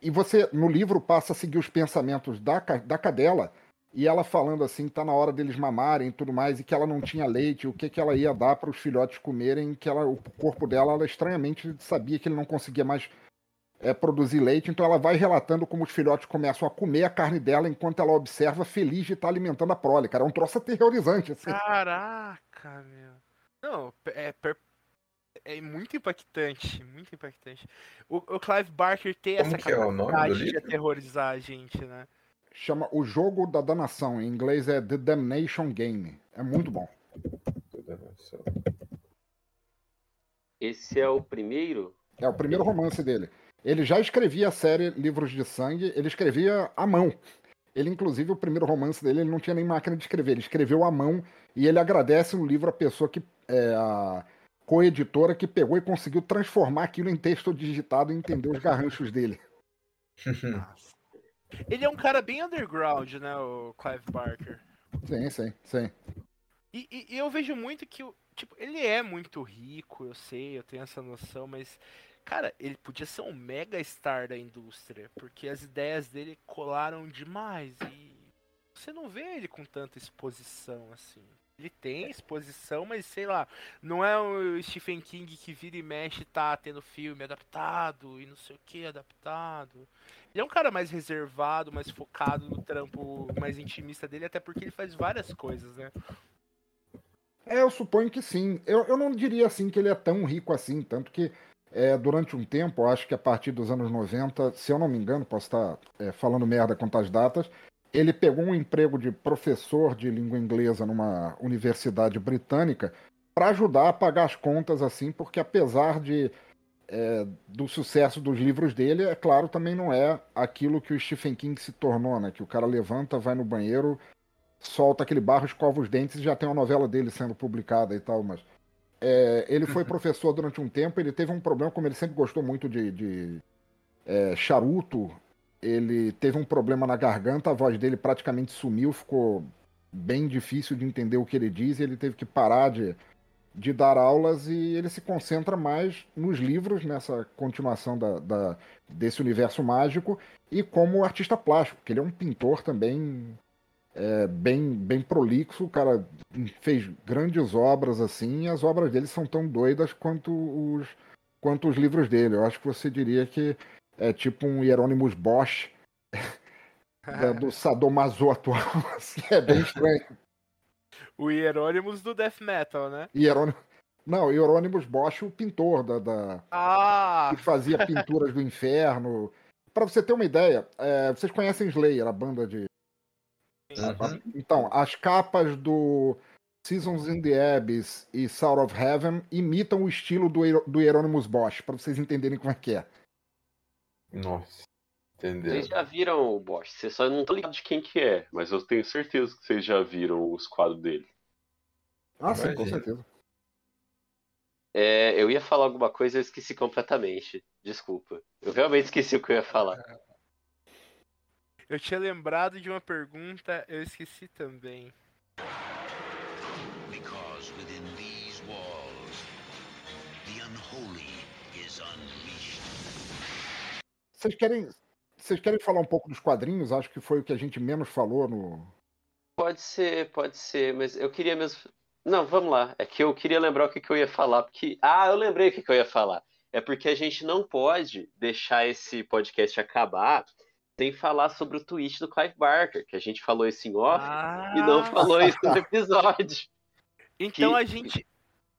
e você no livro passa a seguir os pensamentos da, da cadela e ela falando assim tá na hora deles mamarem e tudo mais e que ela não tinha leite o que que ela ia dar para os filhotes comerem que ela o corpo dela ela estranhamente sabia que ele não conseguia mais é, produzir leite então ela vai relatando como os filhotes começam a comer a carne dela enquanto ela observa feliz de estar alimentando a prole cara é um troço aterrorizante assim. Caraca, meu. Não, é, per- é muito impactante, muito impactante. O, o Clive Barker tem Como essa que é capacidade de livro? aterrorizar a gente, né? Chama o jogo da danação em inglês é The Damnation Game é muito bom. Esse é o primeiro. É o primeiro romance dele. Ele já escrevia a série Livros de Sangue, ele escrevia à mão. Ele, inclusive, o primeiro romance dele, ele não tinha nem máquina de escrever, ele escreveu à mão e ele agradece no livro a pessoa que é a coeditora que pegou e conseguiu transformar aquilo em texto digitado e entender os garranchos dele. Ele é um cara bem underground, né, o Clive Barker. Sim, sim, sim. E, e- e eu vejo muito que, o- tipo, ele é muito rico, eu sei, eu tenho essa noção, mas, cara, ele podia ser um mega star da indústria, porque as ideias dele colaram demais e você não vê ele com tanta exposição assim. Ele tem exposição, mas sei lá, não é o Stephen King que vira e mexe tá tendo filme adaptado e não sei o que adaptado. Ele é um cara mais reservado, mais focado no trampo mais intimista dele, até porque ele faz várias coisas, né? É, eu suponho que sim. Eu, eu não diria assim que ele é tão rico assim, tanto que é, durante um tempo, acho que a partir dos anos 90, se eu não me engano, posso estar é, falando merda quanto às datas, ele pegou um emprego de professor de língua inglesa numa universidade britânica para ajudar a pagar as contas, assim, porque apesar de é, do sucesso dos livros dele, é claro, também não é aquilo que o Stephen King se tornou, né? Que o cara levanta, vai no banheiro, solta aquele barro, escova os dentes e já tem uma novela dele sendo publicada e tal, mas é, ele foi professor durante um tempo, ele teve um problema, como ele sempre gostou muito de, de é, charuto, ele teve um problema na garganta, a voz dele praticamente sumiu, ficou bem difícil de entender o que ele diz, e ele teve que parar de, de dar aulas e ele se concentra mais nos livros, nessa continuação da, da, desse universo mágico, e como artista plástico, porque ele é um pintor também é, bem, bem prolixo, o cara fez grandes obras assim, e as obras dele são tão doidas quanto os, quanto os livros dele. Eu acho que você diria que é tipo um Hieronymus Bosch do Sadomaso atual. Assim, é bem estranho. o Hieronymus do Death Metal, né? Hieronymus... Não, Hieronymus Bosch, o pintor da, da... Ah! que fazia pinturas do inferno. Para você ter uma ideia, é, vocês conhecem Slayer, a banda de. Uhum. Então, as capas do Seasons in the Abyss e Sound of Heaven imitam o estilo do, Hier- do Hieronymus Bosch, para vocês entenderem como é que é. Nossa. Entendeu? Vocês já viram o Bosch, vocês só não estão ligados de quem que é, mas eu tenho certeza que vocês já viram os quadros dele. Ah, sim, com certeza. É, eu ia falar alguma coisa e eu esqueci completamente. Desculpa. Eu realmente esqueci o que eu ia falar. Eu tinha lembrado de uma pergunta, eu esqueci também. Vocês querem, vocês querem falar um pouco dos quadrinhos? Acho que foi o que a gente menos falou no. Pode ser, pode ser, mas eu queria mesmo. Não, vamos lá. É que eu queria lembrar o que, que eu ia falar, porque. Ah, eu lembrei o que, que eu ia falar. É porque a gente não pode deixar esse podcast acabar sem falar sobre o tweet do Clive Barker, que a gente falou isso em off e não Ah, falou isso no episódio. Então que- a gente.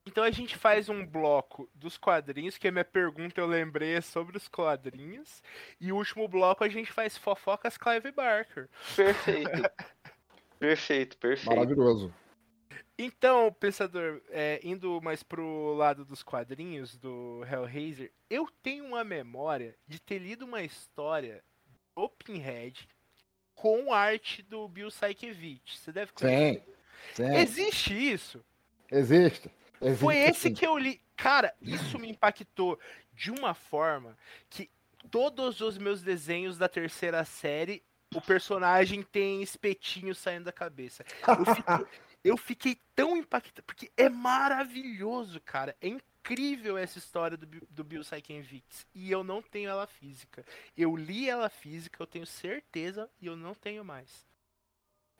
Então a gente faz um bloco dos quadrinhos, que a minha pergunta eu lembrei é sobre os quadrinhos. E o último bloco a gente faz fofocas Clive Barker. Perfeito. Perfeito, perfeito. Maravilhoso. Então, pensador, é, indo mais pro lado dos quadrinhos do Hellraiser, eu tenho uma memória de ter lido uma história do Pinhead com arte do Bill Sienkiewicz. Você deve conhecer. Sim, sim. Existe isso? Existe. Existe Foi esse que eu li. Cara, isso me impactou de uma forma que todos os meus desenhos da terceira série, o personagem tem espetinho saindo da cabeça. Eu fiquei, eu fiquei tão impactado, porque é maravilhoso, cara. É incrível essa história do, do Bill Sienkiewicz. E eu não tenho ela física. Eu li ela física, eu tenho certeza, e eu não tenho mais.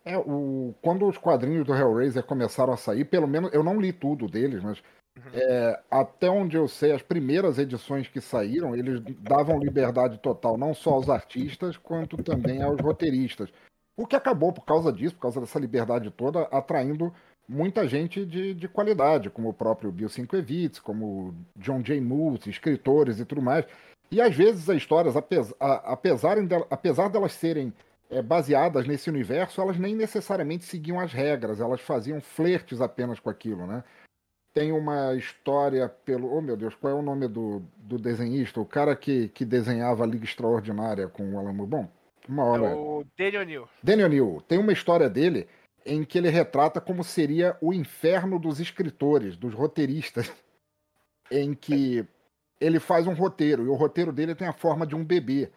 É, o, quando os quadrinhos do Hellraiser começaram a sair, pelo menos eu não li tudo deles, mas Uhum. é, até onde eu sei, as primeiras edições que saíram, eles davam liberdade total não só aos artistas, quanto também aos roteiristas. O que acabou, por causa disso, por causa dessa liberdade toda, atraindo muita gente de, de qualidade, como o próprio Bill Sienkiewicz, como o John J. Moose, escritores e tudo mais. E às vezes as histórias, apesar, del- apesar delas serem é, baseadas nesse universo, elas nem necessariamente seguiam as regras, elas faziam flertes apenas com aquilo, né? Tem uma história pelo. Oh meu Deus, qual é o nome do, do desenhista? O cara que, que desenhava a Liga Extraordinária com o Alan Moore. Bom, uma É hora. o Daniel New. Daniel New, tem uma história dele em que ele retrata como seria o inferno dos escritores, dos roteiristas, em que ele faz um roteiro e o roteiro dele tem a forma de um bebê.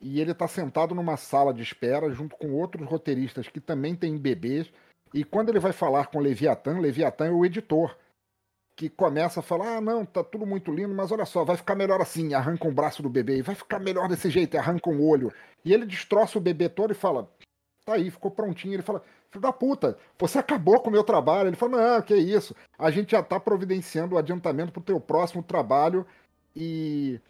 E ele está sentado numa sala de espera junto com outros roteiristas que também têm bebês. E quando ele vai falar com Leviatã, Leviatã é o editor, que começa a falar: ah, não, tá tudo muito lindo, mas olha só, vai ficar melhor assim. Arranca um braço do bebê, e vai ficar melhor desse jeito, arranca um olho. E ele destroça o bebê todo e fala: tá aí, ficou prontinho. Ele fala: filho da puta, você acabou com o meu trabalho. Ele fala: não, que isso, a gente já tá providenciando o adiantamento pro teu próximo trabalho e.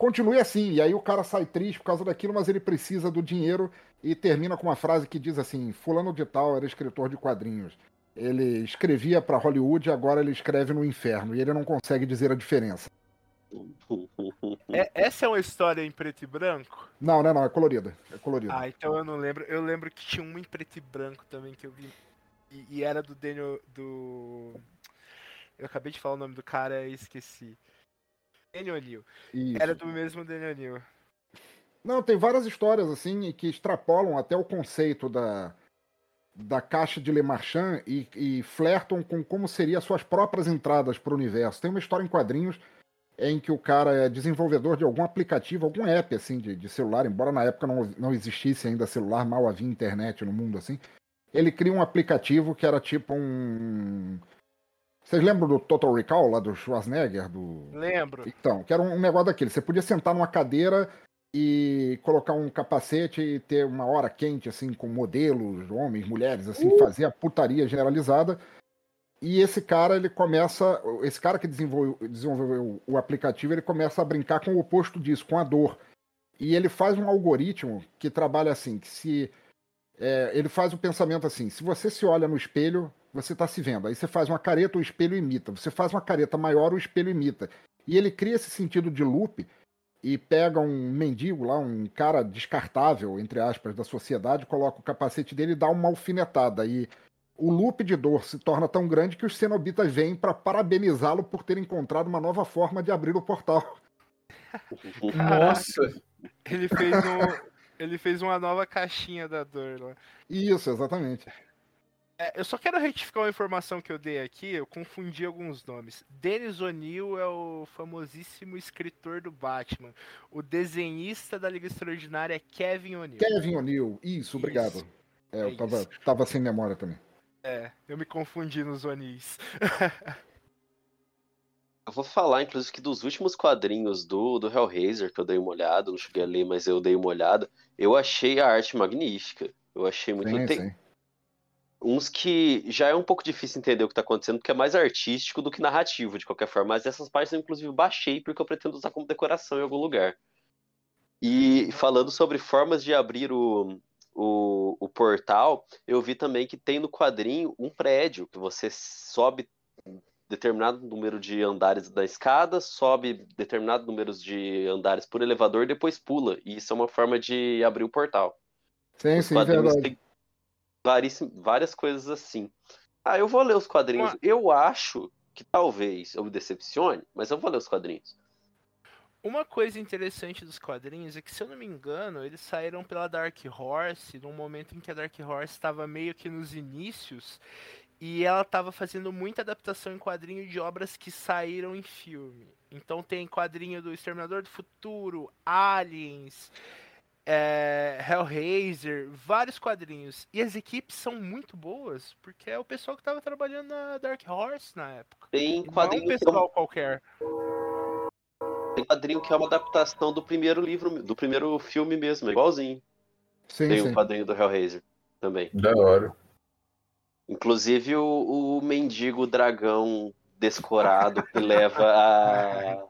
Continue assim. E aí o cara sai triste por causa daquilo, mas ele precisa do dinheiro e termina com uma frase que diz assim: Fulano de Tal era escritor de quadrinhos. Ele escrevia para Hollywood e agora ele escreve no inferno e ele não consegue dizer a diferença. É- essa é uma história em preto e branco? Não, não, não, é colorida. É colorida. Ah, então eu não lembro. Eu lembro que tinha uma em preto e branco também que eu vi. E, e era do Daniel. Do. Eu acabei de falar o nome do cara e esqueci. Daniel O'Neill. Era do mesmo Daniel O'Neill. Não, tem várias histórias assim que extrapolam até o conceito da, da caixa de Le Marchand e, e flertam com como seriam suas próprias entradas para o universo. Tem uma história em quadrinhos em que o cara é desenvolvedor de algum aplicativo, algum app assim de, de celular, embora na época não, não existisse ainda celular, mal havia internet no mundo assim. Ele cria um aplicativo que era tipo um. Vocês lembram do Total Recall lá do Schwarzenegger? Do... Lembro. Então, que era um negócio daquele. Você podia sentar numa cadeira e colocar um capacete e ter uma hora quente, assim, com modelos, homens, mulheres, assim, fazer a putaria generalizada. E esse cara, ele começa. Esse cara que desenvolveu, desenvolveu o aplicativo, ele começa a brincar com o oposto disso, com a dor. E ele faz um algoritmo que trabalha assim, que se. é, ele faz o pensamento assim: se você se olha no espelho, você está se vendo. Aí você faz uma careta, o espelho imita. Você faz uma careta maior, o espelho imita. E ele cria esse sentido de loop e pega um mendigo lá, um cara descartável, entre aspas, da sociedade, coloca o capacete dele e dá uma alfinetada. E o loop de dor se torna tão grande que os cenobitas vêm para parabenizá-lo por ter encontrado uma nova forma de abrir o portal. Nossa! Ele fez um. Ele fez uma nova caixinha da dor lá. Isso, exatamente. É, eu só quero retificar uma informação que eu dei aqui, eu confundi alguns nomes. Dennis O'Neill é o famosíssimo escritor do Batman. O desenhista da Liga Extraordinária é Kevin O'Neill. Kevin O'Neill, isso, obrigado. Isso. É, eu É tava, isso. tava sem memória também. É, eu me confundi nos O'Neills. Eu vou falar, inclusive, que dos últimos quadrinhos do, do Hellraiser, que eu dei uma olhada, não cheguei a ler, mas eu dei uma olhada, eu achei a arte magnífica. Eu achei muito. Sim, tem sim. Uns que já é um pouco difícil entender o que tá acontecendo, porque é mais artístico do que narrativo, de qualquer forma. Mas essas partes eu, inclusive, baixei porque eu pretendo usar como decoração em algum lugar. E falando sobre formas de abrir o, o, o portal, eu vi também que tem no quadrinho um prédio que você sobe determinado número de andares da escada, sobe determinado número de andares por elevador, depois pula. E isso é uma forma de abrir o portal. Sim, Os sim, verdade. varíssim- várias coisas assim. Ah, eu vou ler os quadrinhos. Uma- Eu acho que talvez eu me decepcione, mas eu vou ler os quadrinhos. Uma coisa interessante dos quadrinhos é que, se eu não me engano, eles saíram pela Dark Horse num momento em que a Dark Horse estava meio que nos inícios e ela estava fazendo muita adaptação em quadrinho de obras que saíram em filme. Então tem quadrinho do Exterminador do Futuro, Aliens, é, Hellraiser, vários quadrinhos. E as equipes são muito boas, porque é o pessoal que estava trabalhando na Dark Horse na época. Tem Não é um quadrinho, que é pessoal uma- qualquer. tem quadrinho que é uma adaptação do primeiro livro, do primeiro filme mesmo, é igualzinho. Sim, Tem sim. um quadrinho do Hellraiser também. Da hora. Inclusive o, o mendigo dragão descorado que leva a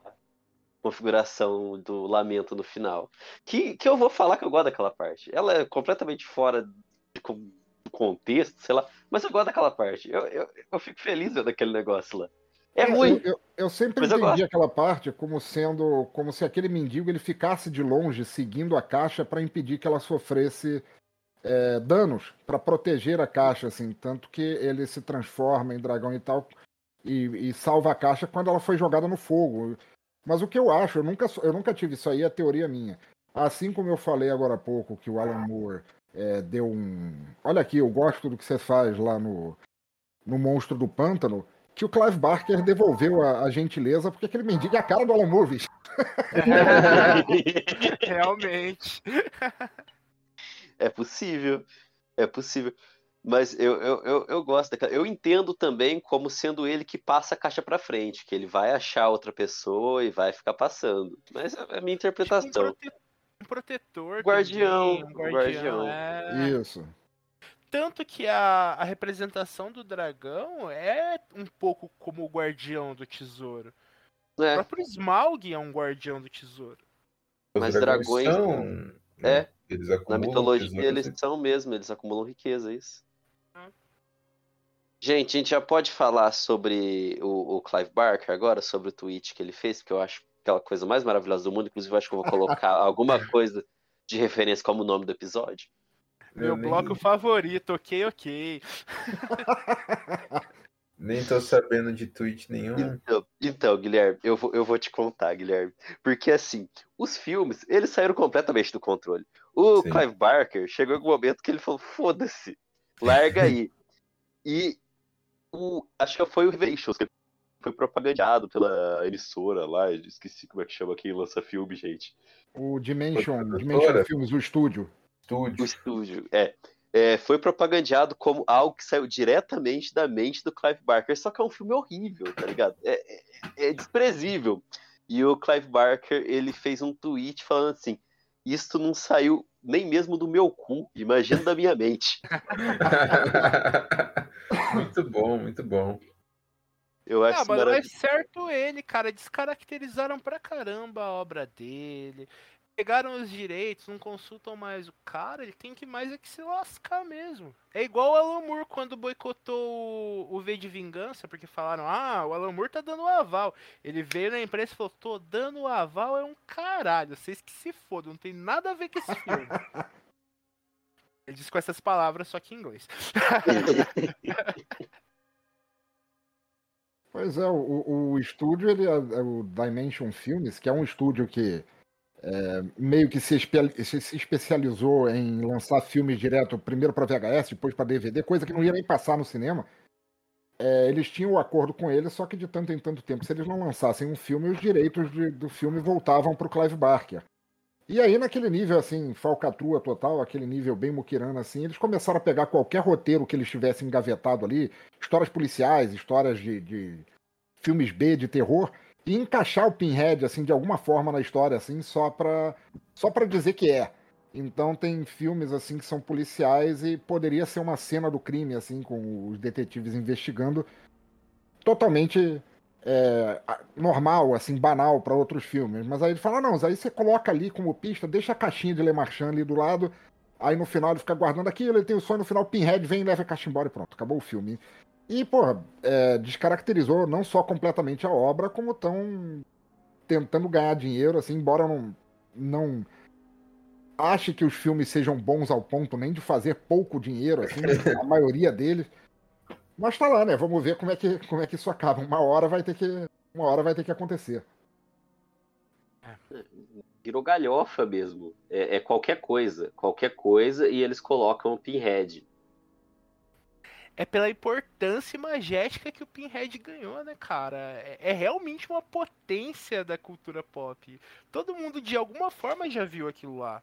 configuração do lamento no final. Que, que eu vou falar que eu gosto daquela parte. Ela é completamente fora do contexto, sei lá, mas eu gosto daquela parte. Eu, eu, eu fico feliz vendo aquele negócio lá. É Eu- ruim. Eu, eu sempre Mas eu entendi aquela parte como sendo como se aquele mendigo ele ficasse de longe seguindo a caixa para impedir que ela sofresse é, danos, para proteger a caixa, assim, tanto que ele se transforma em dragão e tal e, e salva a caixa quando ela foi jogada no fogo. Mas o que eu acho, eu nunca, eu nunca tive isso aí, é teoria minha. Assim como eu falei agora há pouco que o Alan Moore é, deu um. Olha aqui, eu gosto do que você faz lá no, no Monstro do Pântano que o Clive Barker devolveu a, a gentileza, porque aquele mendigo é a cara do Alan Moore, bicho. Realmente. É possível, é possível. Mas eu, eu, eu, eu gosto daquela. Eu entendo também como sendo ele que passa a caixa pra frente, que ele vai achar outra pessoa e vai ficar passando. Mas é a minha Tipo, um, interpretação. prote- um protetor. Guardião, também, um guardião. guardião. é. Isso. Tanto que a, a representação do dragão é um pouco como o guardião do tesouro. O É, próprio Smaug é um guardião do tesouro. Os Mas dragões, dragões- são. É. né, na mitologia tesouros, eles né? são mesmo, eles acumulam riqueza, é isso. Gente, a gente já pode falar sobre o, o Clive Barker agora, sobre o tweet que ele fez, porque eu acho aquela coisa mais maravilhosa do mundo. Inclusive, eu acho que eu vou colocar alguma coisa de referência como o nome do episódio. Meu Eu nem- bloco favorito, ok, ok. Nem tô sabendo de tweet nenhum. Então, então, Guilherme, eu vou, eu vou te contar, Guilherme. Porque, assim, os filmes, eles saíram completamente do controle. O Sim. Clive Barker chegou em um momento que ele falou: foda-se, larga aí. e o, acho que foi o Revelations, que foi propagandeado pela emissora lá, esqueci como é que chama quem lança filme, gente. O Dimension. Dimension Filmes, o estúdio. O Estúdio. estúdio, é. É, foi propagandeado como algo que saiu diretamente da mente do Clive Barker, só que é um filme horrível, tá ligado? É, é- é desprezível. E o Clive Barker, ele fez um tweet falando assim, isto não saiu nem mesmo do meu cu, imagina da minha mente. muito bom, muito bom. Eu acho Ah, mas não é certo ele, cara. Descaracterizaram pra caramba a obra dele. Pegaram os direitos, não consultam mais o cara, ele tem que mais é que se lascar mesmo. É igual o Alan Moore quando boicotou o, o V de Vingança, porque falaram, ah, o Alan Moore tá dando o aval. Ele veio na imprensa e falou, tô dando o aval é um caralho, vocês que se fodam, não tem nada a ver com esse filme. Ele disse com essas palavras, só que em inglês. Pois é, o, o estúdio, ele é, é o Dimension Films, que é um estúdio que é, meio que se, espe- se- especializou em lançar filmes direto, primeiro para VHS, depois para DVD, coisa que não ia nem passar no cinema. É, eles tinham o acordo com ele, só que de tanto em tanto tempo, se eles não lançassem um filme, os direitos de- do filme voltavam para o Clive Barker. E aí, naquele nível, assim, falcatrua total, aquele nível bem muquirana, assim, eles começaram a pegar qualquer roteiro que eles tivessem engavetado ali, histórias policiais, histórias de, de filmes B de terror, e encaixar o Pinhead, assim, de alguma forma na história, assim, só pra, só pra dizer que é. Então tem filmes, assim, que são policiais e poderia ser uma cena do crime, assim, com os detetives investigando, totalmente é, normal, assim, banal para outros filmes. Mas aí ele fala, não, mas aí você coloca ali como pista, deixa a caixinha de Le Marchand ali do lado, aí no final ele fica guardando aquilo, ele tem o sonho, no final Pinhead vem, leva a caixa embora e pronto, acabou o filme. E, porra, é, descaracterizou não só completamente a obra, como estão tentando ganhar dinheiro, assim, embora não, não ache que os filmes sejam bons ao ponto nem de fazer pouco dinheiro, assim, a maioria deles. Mas tá lá, né? Vamos ver como é que, como é que isso acaba. Uma hora vai ter que, uma hora vai ter que acontecer. Virou galhofa mesmo. É, é qualquer coisa, qualquer coisa, e eles colocam o Pinhead. É pela importância imagética que o Pinhead ganhou, né, cara? É, é realmente uma potência da cultura pop. Todo mundo, de alguma forma, já viu aquilo lá.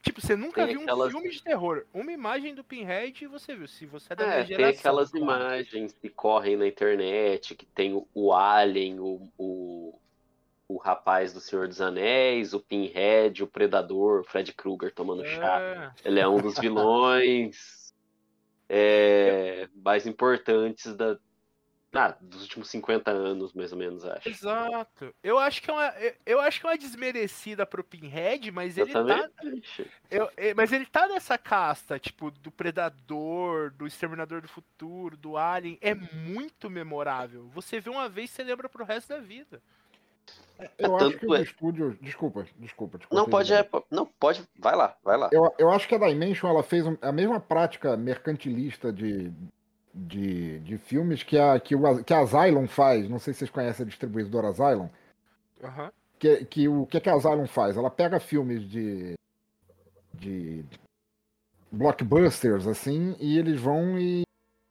Tipo, você nunca Tem viu aquelas- um filme de terror. Uma imagem do Pinhead e você viu. Se você é da É, minha tem geração. aquelas imagens que correm na internet, que tem o, o Alien, o, o, o rapaz do Senhor dos Anéis, o Pinhead, o Predador, o Fred Krueger tomando chá. É. Ele é um dos vilões é, mais importantes da, ah, dos últimos 50 anos, mais ou menos, acho. Exato. Eu acho que é uma, eu- acho que é uma desmerecida pro Pinhead, mas Eu ele tá. Eu- é, mas ele tá nessa casta, tipo, do Predador, do Exterminador do Futuro, do Alien. É muito memorável. Você vê uma vez, você lembra pro resto da vida. Eu tanto acho que o é- estúdio. Desculpa, desculpa, desculpa. Não pode, é, não pode, vai lá, vai lá. Eu, eu acho que a Dimension ela fez um- a mesma prática mercantilista de, de, de filmes que a, que, o, que a Asylum faz. Não sei se vocês conhecem a distribuidora Asylum. Que, que o que, que a Asylum faz? Ela pega filmes de, de blockbusters, assim, e eles vão e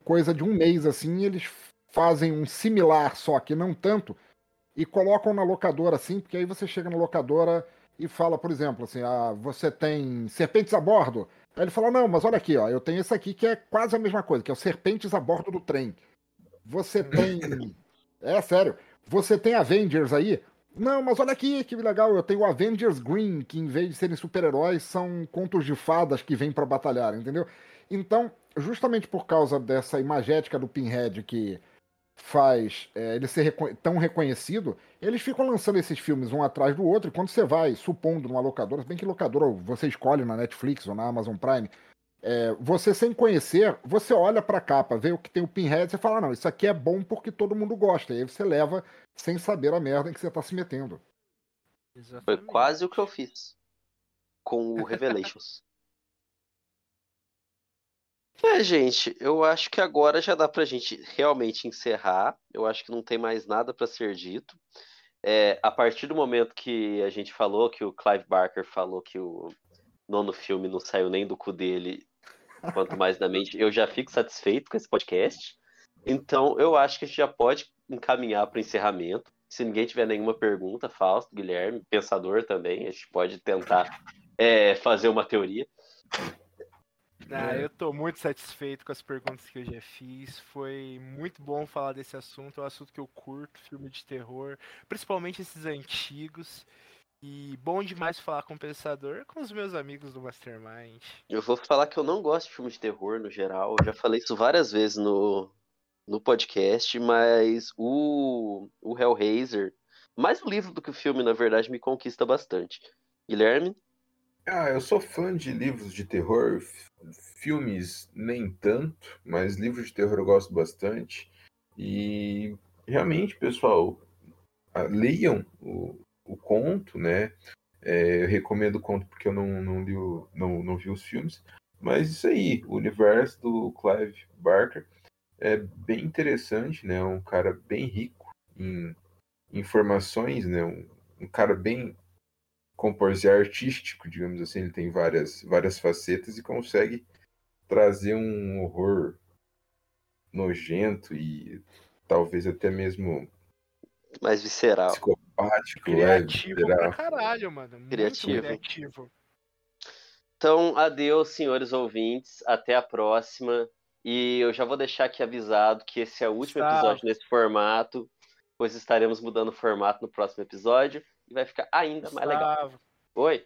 coisa de um mês, assim, eles fazem um similar, só que não tanto, e colocam na locadora, assim, porque aí você chega na locadora e fala, por exemplo, assim, ah, você tem Serpentes a Bordo. Aí ele fala, não, mas olha aqui, ó, eu tenho esse aqui que é quase a mesma coisa, que é o Serpentes a Bordo do Trem. Você tem... É sério. Você tem Avengers aí? Não, mas olha aqui que legal, eu tenho o Avengers Green, que em vez de serem super-heróis, são contos de fadas que vêm pra batalhar, entendeu? Então, justamente por causa dessa imagética do Pinhead que faz é, ele ser reco- tão reconhecido, eles ficam lançando esses filmes um atrás do outro, e quando você vai, supondo, numa locadora, se bem que locadora você escolhe na Netflix ou na Amazon Prime, é, você sem conhecer, você olha pra capa, vê o que tem o Pinhead, você fala, não, isso aqui é bom porque todo mundo gosta, e aí você leva sem saber a merda em que você tá se metendo. Foi Exatamente. quase o que eu fiz com o Revelations. É, gente, eu acho que agora já dá pra gente realmente encerrar. Eu acho que não tem mais nada pra ser dito. É, a partir do momento que a gente falou, que o Clive Barker falou que o nono filme não saiu nem do cu dele, quanto mais da mente, eu já fico satisfeito com esse podcast. Então, eu acho que a gente já pode encaminhar para o encerramento. Se ninguém tiver nenhuma pergunta, Fausto, Guilherme, pensador também, a gente pode tentar é, fazer uma teoria. Ah, É. eu tô muito satisfeito com as perguntas que eu já fiz. Foi muito bom falar desse assunto. É um assunto que eu curto, filme de terror, principalmente esses antigos. E bom demais falar com o pensador com os meus amigos do Mastermind. Eu vou falar que eu não gosto de filme de terror no geral. Eu já falei isso várias vezes no, no podcast, mas o, o Hellraiser, mais o livro do que o filme, na verdade, me conquista bastante. Guilherme? Ah, eu sou fã de livros de terror, filmes nem tanto, mas livros de terror eu gosto bastante. E realmente, pessoal, leiam o, o conto, né? É, eu recomendo o conto porque eu não, não, li o- não, não vi os filmes. Mas isso aí, o universo do Clive Barker é bem interessante, né? Um cara bem rico em informações, né? Um, um cara bem composer artístico, digamos assim, ele tem várias, várias facetas e consegue trazer um horror nojento e talvez até mesmo Mais visceral. psicopático, é, Criativo pra geral. caralho, mano. Muito Criativo. criativo. Então, adeus, senhores ouvintes. Até a próxima. E eu já vou deixar aqui avisado que esse é o último episódio nesse formato, pois estaremos mudando o formato no próximo episódio e vai ficar ainda mais legal. Oi?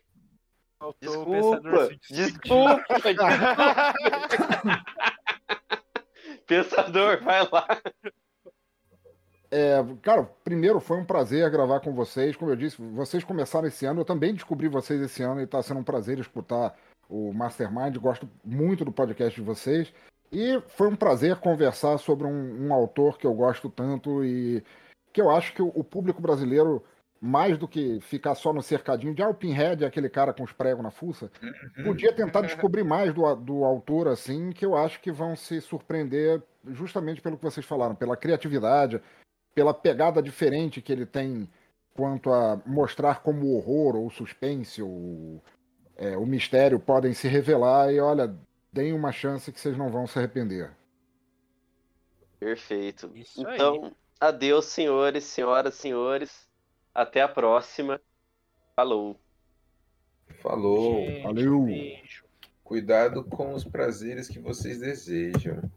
faltou Desculpa, desculpa, desculpa. Pensador, vai lá. É, cara, primeiro foi um prazer gravar com vocês. Como eu disse, vocês começaram esse ano, eu também descobri vocês esse ano e está sendo um prazer escutar o Mastermind. Gosto muito do podcast de vocês. E foi um prazer conversar sobre um, um autor que eu gosto tanto e que eu acho que o, o público brasileiro, mais do que ficar só no cercadinho de ah, o Pinhead é aquele cara com os pregos na fuça, podia tentar descobrir mais do, do autor, assim, que eu acho que vão se surpreender justamente pelo que vocês falaram, pela criatividade, pela pegada diferente que ele tem quanto a mostrar como o horror ou o suspense ou é, o mistério podem se revelar e olha, deem uma chance que vocês não vão se arrepender. Perfeito. Isso aí. então, adeus, senhores, senhoras, senhores. Até a próxima. Falou. Falou. Gente, Valeu. Beijo. Cuidado com os prazeres que vocês desejam.